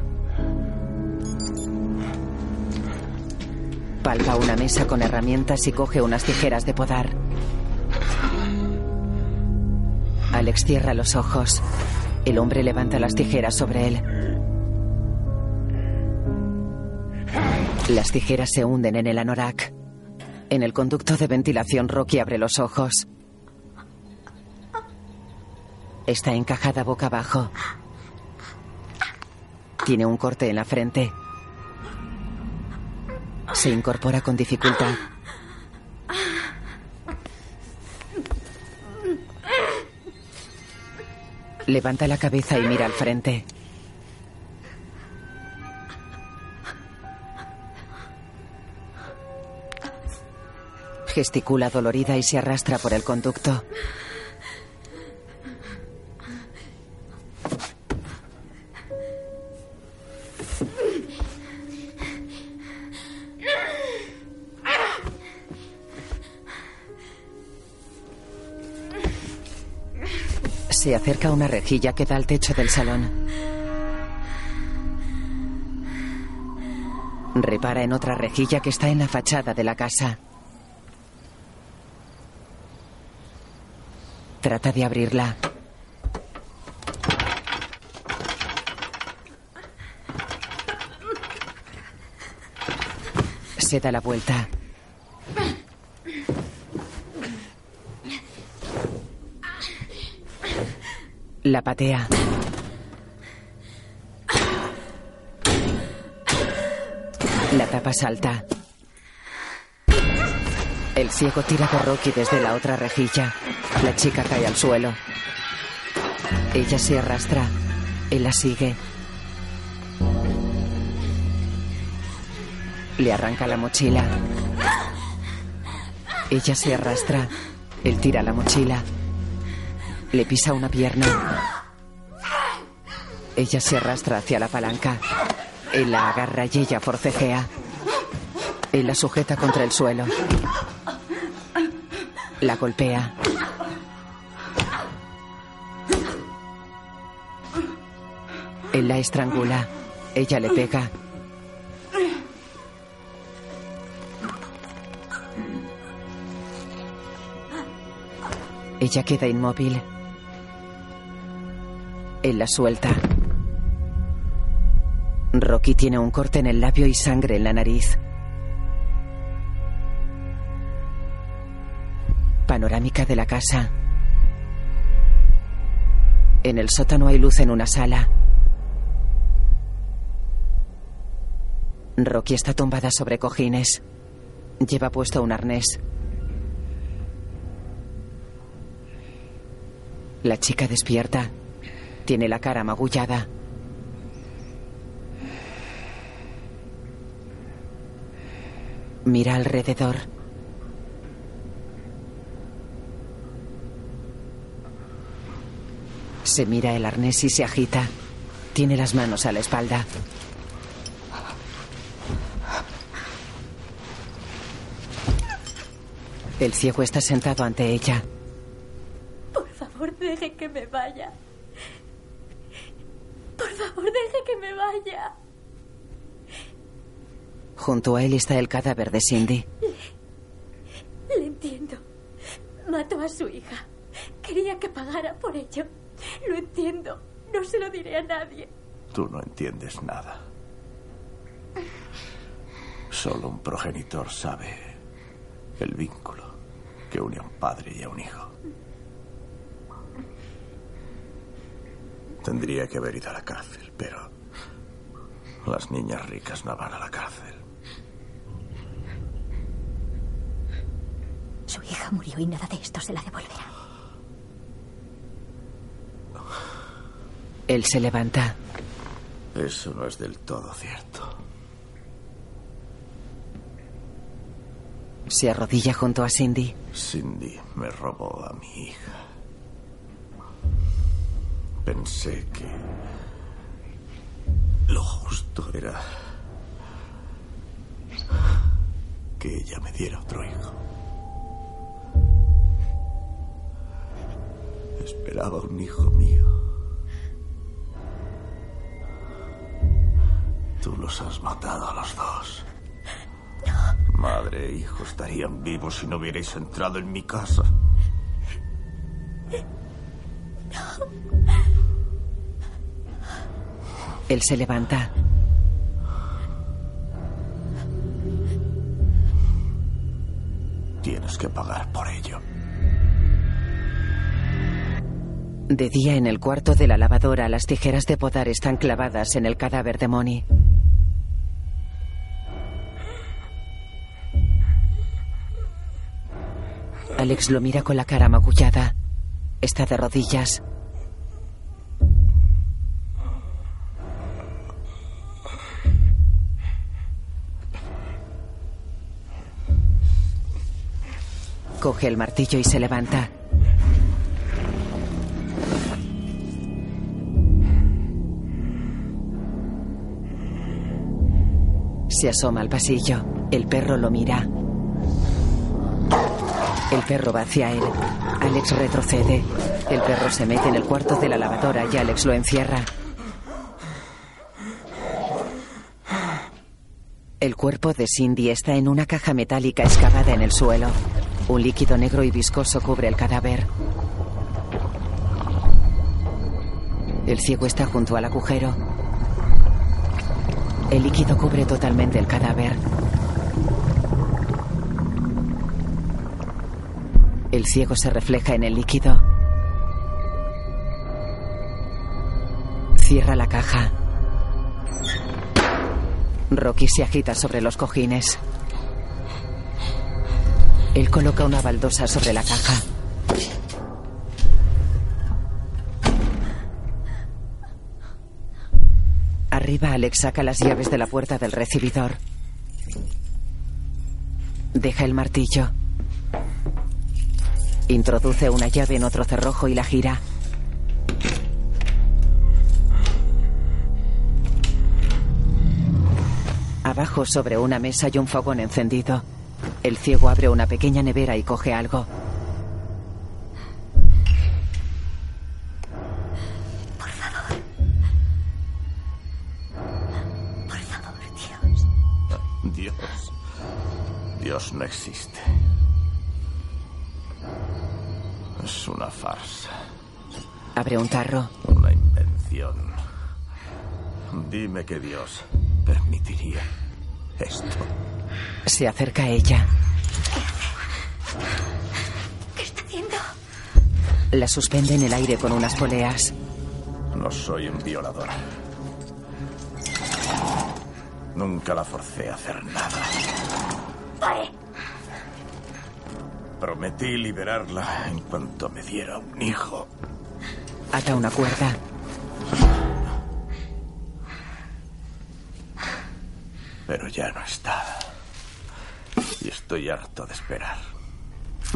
Palpa una mesa con herramientas y coge unas tijeras de podar. Alex cierra los ojos. El hombre levanta las tijeras sobre él. Las tijeras se hunden en el anorak. En el conducto de ventilación, Rocky abre los ojos. Está encajada boca abajo. Tiene un corte en la frente. Se incorpora con dificultad. Levanta la cabeza y mira al frente. Gesticula dolorida y se arrastra por el conducto. Se acerca a una rejilla que da al techo del salón. Repara en otra rejilla que está en la fachada de la casa. Trata de abrirla. Se da la vuelta. La patea. La tapa salta. El ciego tira de Rocky desde la otra rejilla. La chica cae al suelo. Ella se arrastra. Él la sigue. Le arranca la mochila. Ella se arrastra. Él tira la mochila. Le pisa una pierna. Ella se arrastra hacia la palanca. Él la agarra y ella forcejea. Él la sujeta contra el suelo. La golpea. Él la estrangula. Ella le pega. Ella queda inmóvil. Él la suelta. Rocky tiene un corte en el labio y sangre en la nariz. Panorámica de la casa. En el sótano hay luz en una sala. Rocky está tumbada sobre cojines. Lleva puesto un arnés. La chica despierta. Tiene la cara magullada. Mira alrededor. Se mira el arnés y se agita. Tiene las manos a la espalda. El ciego está sentado ante ella. Por favor, deje que me vaya. Por favor, deje que me vaya. Junto a él está el cadáver de Cindy. Le entiendo. Mató a su hija. Quería que pagara por ello. Lo entiendo. No se lo diré a nadie. Tú no entiendes nada. Solo un progenitor sabe el vínculo que une a un padre y a un hijo. Tendría que haber ido a la cárcel, pero las niñas ricas no van a la cárcel. Su hija murió y nada de esto se la devolverá. Él se levanta. Eso no es del todo cierto. Se arrodilla junto a Cindy. Cindy me robó a mi hija. Pensé que lo justo era que ella me diera otro hijo. Esperaba un hijo mío. Tú los has matado a los dos. Madre e hijo estarían vivos si no hubierais entrado en mi casa. Él se levanta. Tienes que pagar por ello. De día en el cuarto de la lavadora, las tijeras de podar están clavadas en el cadáver de Moni. Alex lo mira con la cara magullada. Está de rodillas. Coge el martillo y se levanta. Se asoma al pasillo. El perro lo mira. El perro va hacia él. Alex retrocede. El perro se mete en el cuarto de la lavadora y Alex lo encierra. El cuerpo de Cindy está en una caja metálica excavada en el suelo. Un líquido negro y viscoso cubre el cadáver. El ciego está junto al agujero. El líquido cubre totalmente el cadáver. El ciego se refleja en el líquido. Cierra la caja. Rocky se agita sobre los cojines. Él coloca una baldosa sobre la caja. Arriba, Alex saca las llaves de la puerta del recibidor. Deja el martillo. Introduce una llave en otro cerrojo y la gira. Abajo, sobre una mesa, hay un fogón encendido. El ciego abre una pequeña nevera y coge algo. Abre un tarro. una invención. Dime que Dios permitiría esto. Se acerca a ella. ¿Qué está haciendo? La suspende en el aire con unas poleas. No soy un violador. Nunca la forcé a hacer nada. ¡Pare! Prometí liberarla en cuanto me diera un hijo. Ata una cuerda. Pero ya no está. Y estoy harto de esperar.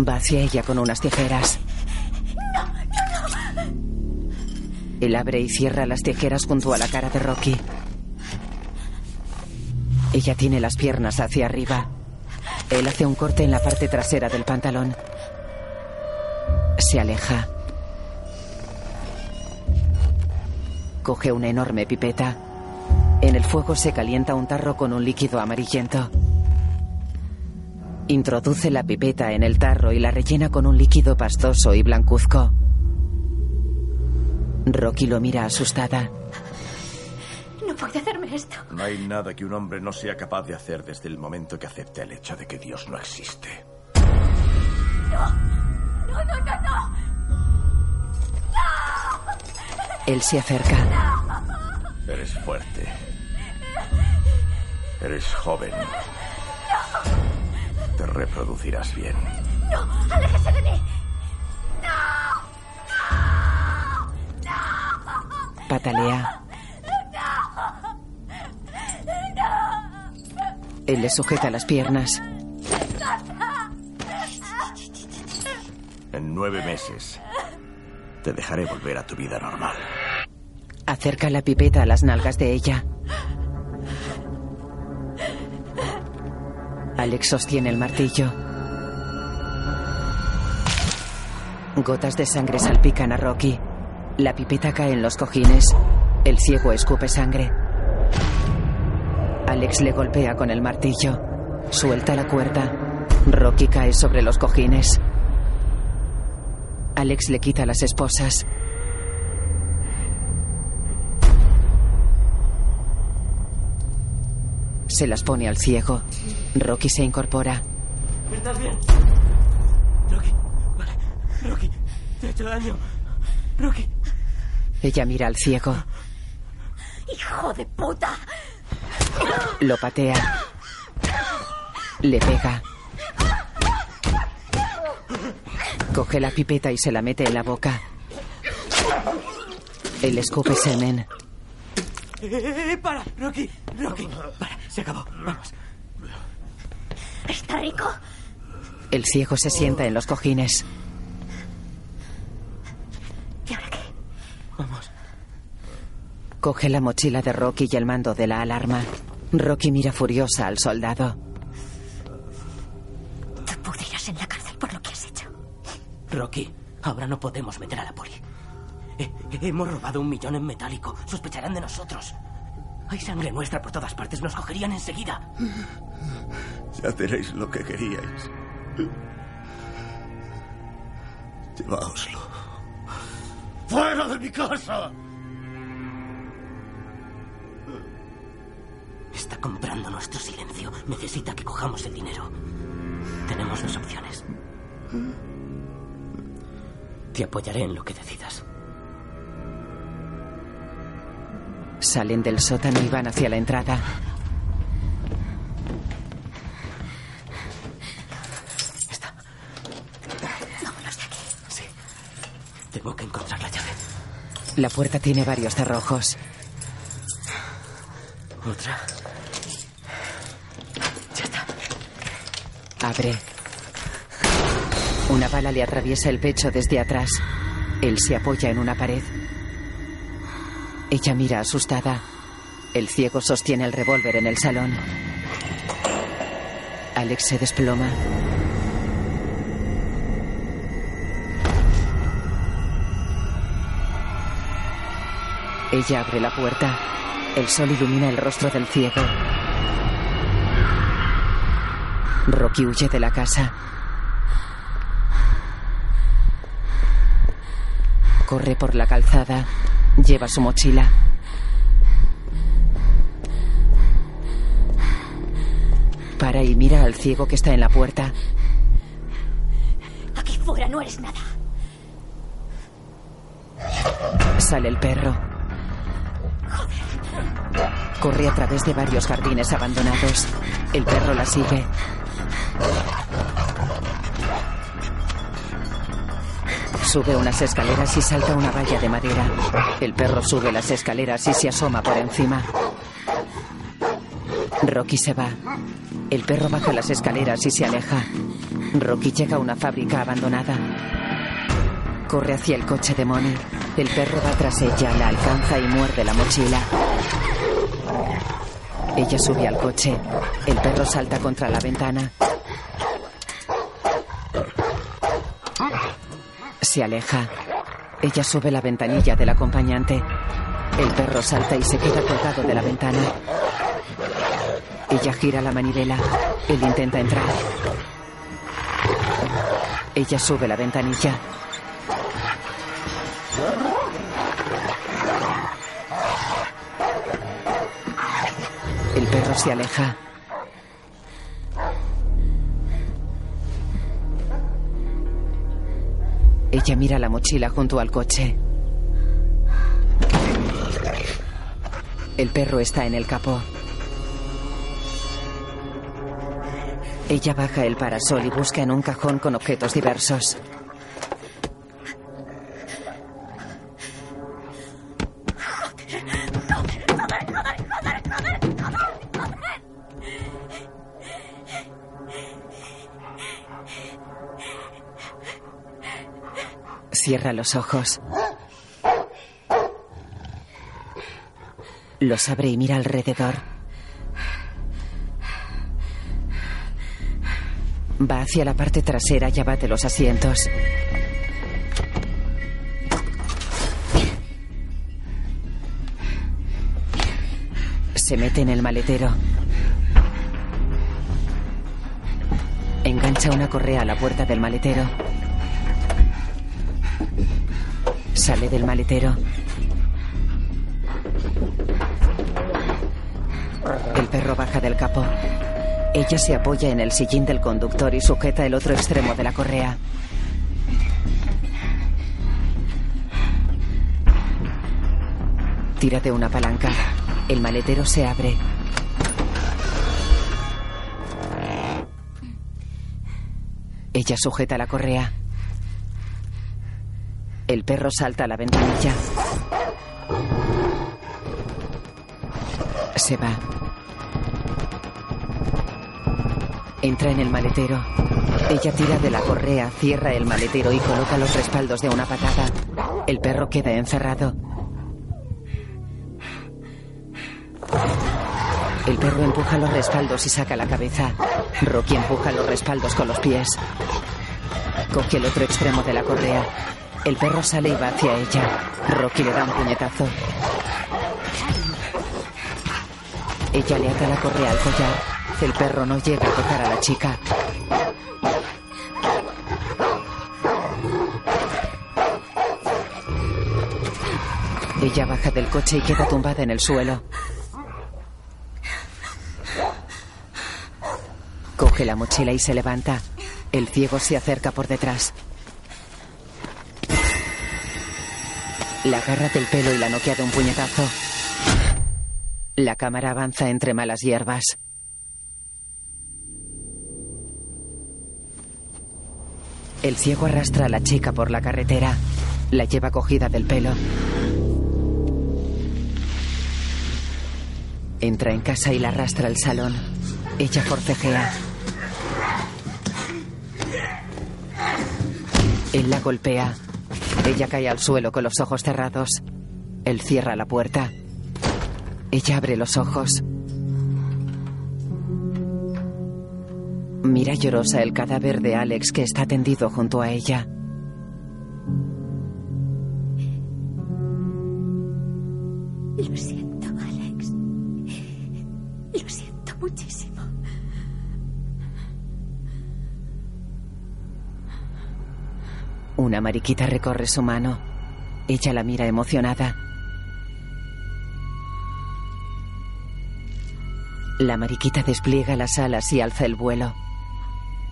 Va hacia ella con unas tijeras. Él abre y cierra las tijeras junto a la cara de Rocky. Ella tiene las piernas hacia arriba. Él hace un corte en la parte trasera del pantalón. Se aleja. Coge una enorme pipeta. En el fuego se calienta un tarro con un líquido amarillento. Introduce la pipeta en el tarro y la rellena con un líquido pastoso y blancuzco. Rocky lo mira asustada. No puede hacerme esto. No hay nada que un hombre no sea capaz de hacer desde el momento que acepta el hecho de que Dios no existe. No, no, no, no, no. Él se acerca. Eres fuerte. Eres joven. Te reproducirás bien. No, aléjese de mí. Patalea. Él le sujeta las piernas. En nueve meses te dejaré volver a tu vida normal. Acerca la pipeta a las nalgas de ella. Alex sostiene el martillo. Gotas de sangre salpican a Rocky. La pipeta cae en los cojines. El ciego escupe sangre. Alex le golpea con el martillo. Suelta la cuerda. Rocky cae sobre los cojines. Alex le quita las esposas. Se las pone al ciego. Rocky se incorpora. ¿Estás bien? Rocky, vale. Rocky, te he hecho daño. Rocky. Ella mira al ciego. ¡Hijo de puta! Lo patea. Le pega. Coge la pipeta y se la mete en la boca. Él escupe semen. Eh, eh, para, Rocky, Rocky. Para, se acabó. Vamos. ¿Está rico? El ciego se sienta en los cojines. ¿Y ahora qué? Vamos. Coge la mochila de Rocky y el mando de la alarma. Rocky mira furiosa al soldado. Rocky, ahora no podemos meter a la poli. Eh, hemos robado un millón en metálico. Sospecharán de nosotros. Hay sangre nuestra por todas partes. Nos cogerían enseguida. Ya tenéis lo que queríais. Lleváoslo. ¡Fuera de mi casa! Está comprando nuestro silencio. Necesita que cojamos el dinero. Tenemos dos opciones. Te apoyaré en lo que decidas. Salen del sótano y van hacia la entrada. Vámonos de aquí. Sí. Tengo que encontrar la llave. La puerta tiene varios cerrojos. Otra. Abre. Una bala le atraviesa el pecho desde atrás. Él se apoya en una pared. Ella mira asustada. El ciego sostiene el revólver en el salón. Alex se desploma. Ella abre la puerta. El sol ilumina el rostro del ciego. Rocky huye de la casa. Corre por la calzada. Lleva su mochila. Para y mira al ciego que está en la puerta. Aquí fuera no eres nada. Sale el perro. Corre a través de varios jardines abandonados. El perro la sigue. Sube unas escaleras y salta una valla de madera. El perro sube las escaleras y se asoma por encima. Rocky se va. El perro baja las escaleras y se aleja. Rocky llega a una fábrica abandonada. Corre hacia el coche de Moni. El perro va tras ella, la alcanza y muerde la mochila. Ella sube al coche. El perro salta contra la ventana. Se aleja. Ella sube la ventanilla del acompañante. El perro salta y se queda colgado de la ventana. Ella gira la manivela. Él intenta entrar. Ella sube la ventanilla. El perro se aleja. Ella mira la mochila junto al coche. El perro está en el capó. Ella baja el parasol y busca en un cajón con objetos diversos. Cierra los ojos. Los abre y mira alrededor. Va hacia la parte trasera y abate los asientos. Se mete en el maletero. Engancha una correa a la puerta del maletero. Sale del maletero. El perro baja del capó. Ella se apoya en el sillín del conductor y sujeta el otro extremo de la correa. Tira de una palanca. El maletero se abre. Ella sujeta la correa. El perro salta a la ventanilla. Se va. Entra en el maletero. Ella tira de la correa, cierra el maletero y coloca los respaldos de una patada. El perro queda encerrado. El perro empuja los respaldos y saca la cabeza. Rocky empuja los respaldos con los pies. Coge el otro extremo de la correa. El perro sale y va hacia ella. Rocky le da un puñetazo. Ella le ata la correa al collar. El perro no llega a tocar a la chica. Ella baja del coche y queda tumbada en el suelo. Coge la mochila y se levanta. El ciego se acerca por detrás. La agarra del pelo y la noquea de un puñetazo. La cámara avanza entre malas hierbas. El ciego arrastra a la chica por la carretera. La lleva cogida del pelo. Entra en casa y la arrastra al salón. Ella forcejea. Él la golpea. Ella cae al suelo con los ojos cerrados. Él cierra la puerta. Ella abre los ojos. Mira llorosa el cadáver de Alex que está tendido junto a ella. Una mariquita recorre su mano. Ella la mira emocionada. La mariquita despliega las alas y alza el vuelo.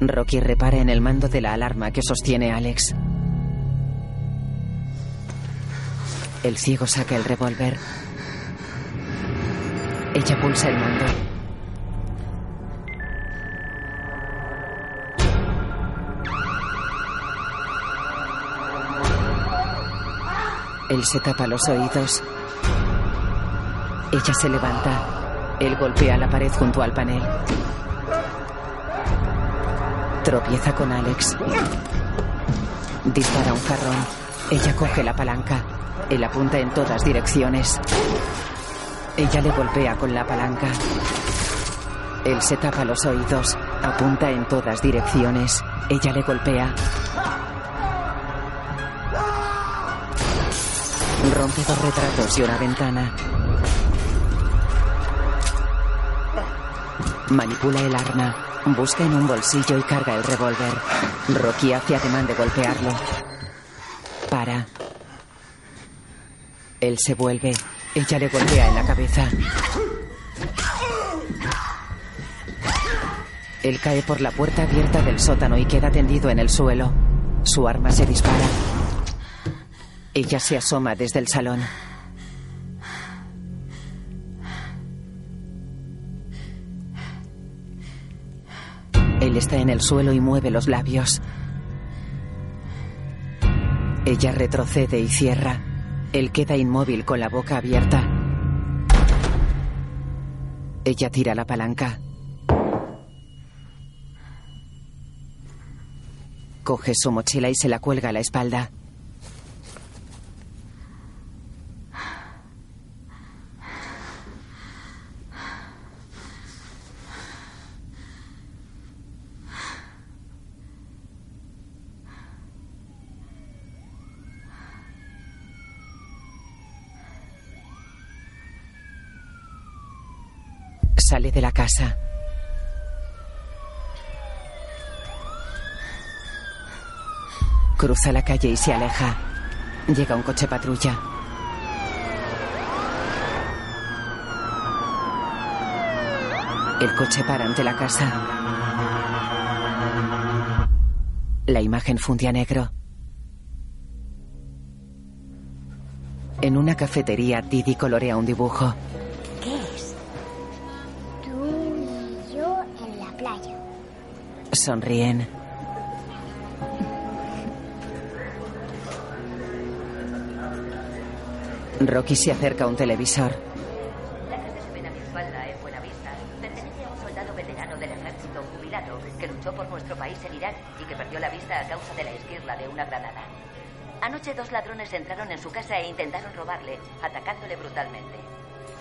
Rocky repara en el mando de la alarma que sostiene Alex. El ciego saca el revólver. Ella pulsa el mando. Él se tapa los oídos. Ella se levanta. Él golpea la pared junto al panel. Tropieza con Alex. Dispara un jarrón. Ella coge la palanca. Él apunta en todas direcciones. Ella le golpea con la palanca. Él se tapa los oídos. Apunta en todas direcciones. Ella le golpea. Rompe dos retratos y una ventana. Manipula el arma. Busca en un bolsillo y carga el revólver. Rocky hace ademán de golpearlo. Para. Él se vuelve. Ella le golpea en la cabeza. Él cae por la puerta abierta del sótano y queda tendido en el suelo. Su arma se dispara. Ella se asoma desde el salón. Él está en el suelo y mueve los labios. Ella retrocede y cierra. Él queda inmóvil con la boca abierta. Ella tira la palanca. Coge su mochila y se la cuelga a la espalda. Sale de la casa. Cruza la calle y se aleja. Llega un coche patrulla. El coche para ante la casa. La imagen funde a negro. En una cafetería, Didi colorea un dibujo. ¿Qué es? Tú y yo en la playa. Sonríen. Rocky se acerca a un televisor. La que se ven a mi espalda en Buenavista pertenece a un soldado veterano del ejército jubilado que luchó por nuestro país en Irak y que perdió la vista a causa de la esquirla de una granada. Anoche dos ladrones entraron en su casa e intentaron robarle, atacándole brutalmente.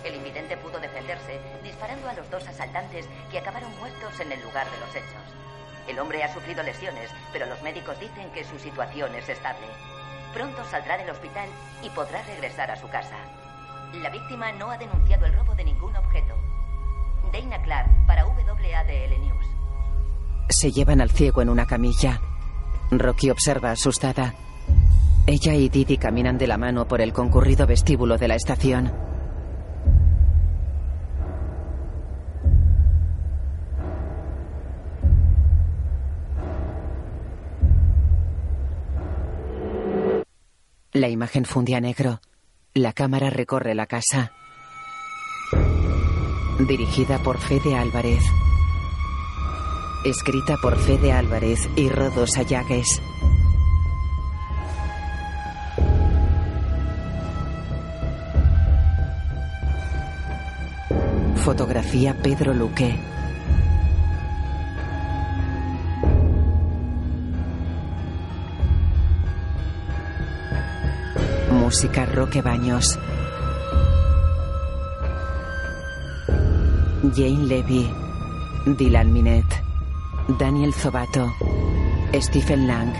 El invidente pudo defenderse disparando a los dos asaltantes que acabaron muertos en el lugar de los hechos. El hombre ha sufrido lesiones, pero los médicos dicen que su situación es estable. Pronto saldrá del hospital y podrá regresar a su casa. La víctima no ha denunciado el robo de ningún objeto. Dana Clark para WADL News. Se llevan al ciego en una camilla. Rocky observa asustada. Ella y Didi caminan de la mano por el concurrido vestíbulo de la estación. La imagen funde a negro. La cámara recorre la casa. Dirigida por Fede Álvarez. Escrita por Fede Álvarez y Rodos Ayagues. Fotografía Pedro Luque. Música Roque Baños. Jane Levy. Dylan Minet. Daniel Zobato. Stephen Lang.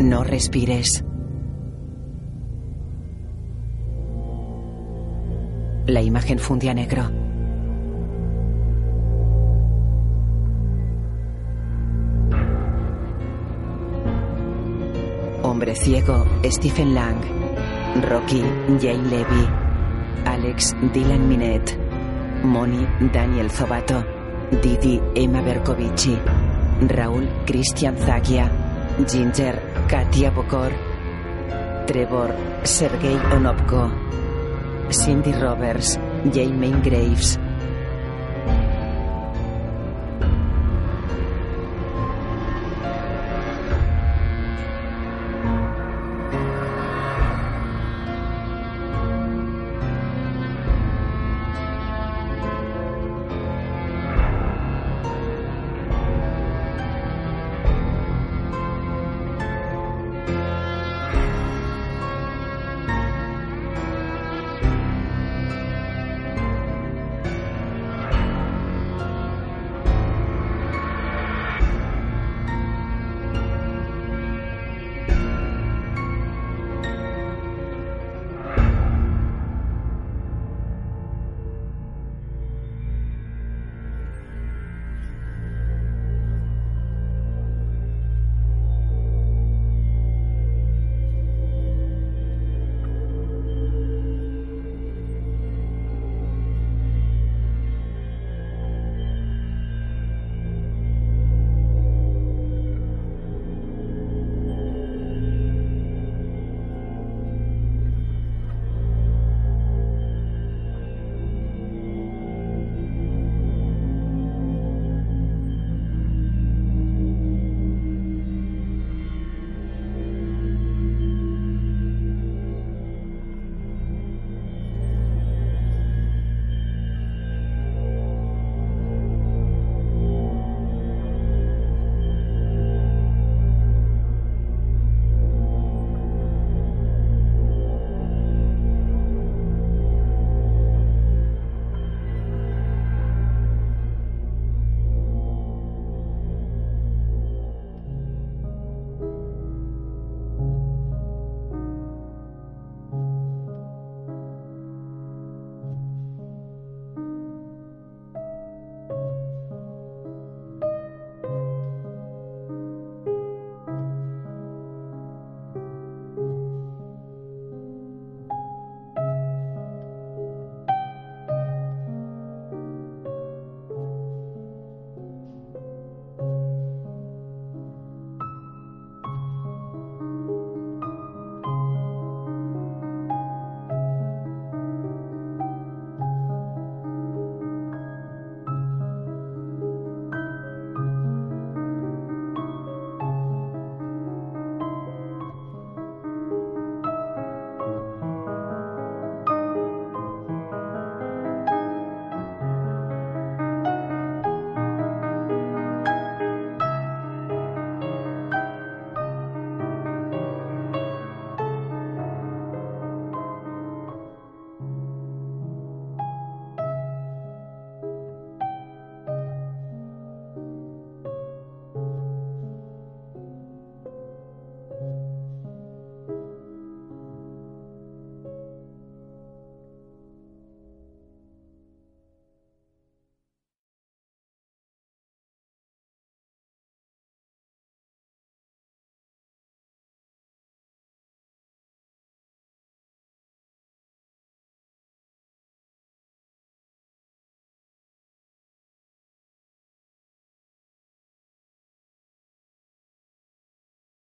No respires. La imagen funde a negro. Hombre ciego, Stephen Lang. Rocky, Jane Levy. Alex, Dylan Minette. Moni, Daniel Zobato. Didi, Emma Bercovici. Raúl, Christian Zagia. Ginger, Katia Bokor. Trevor, Sergei Onopko. Cindy Roberts, Jamie Graves,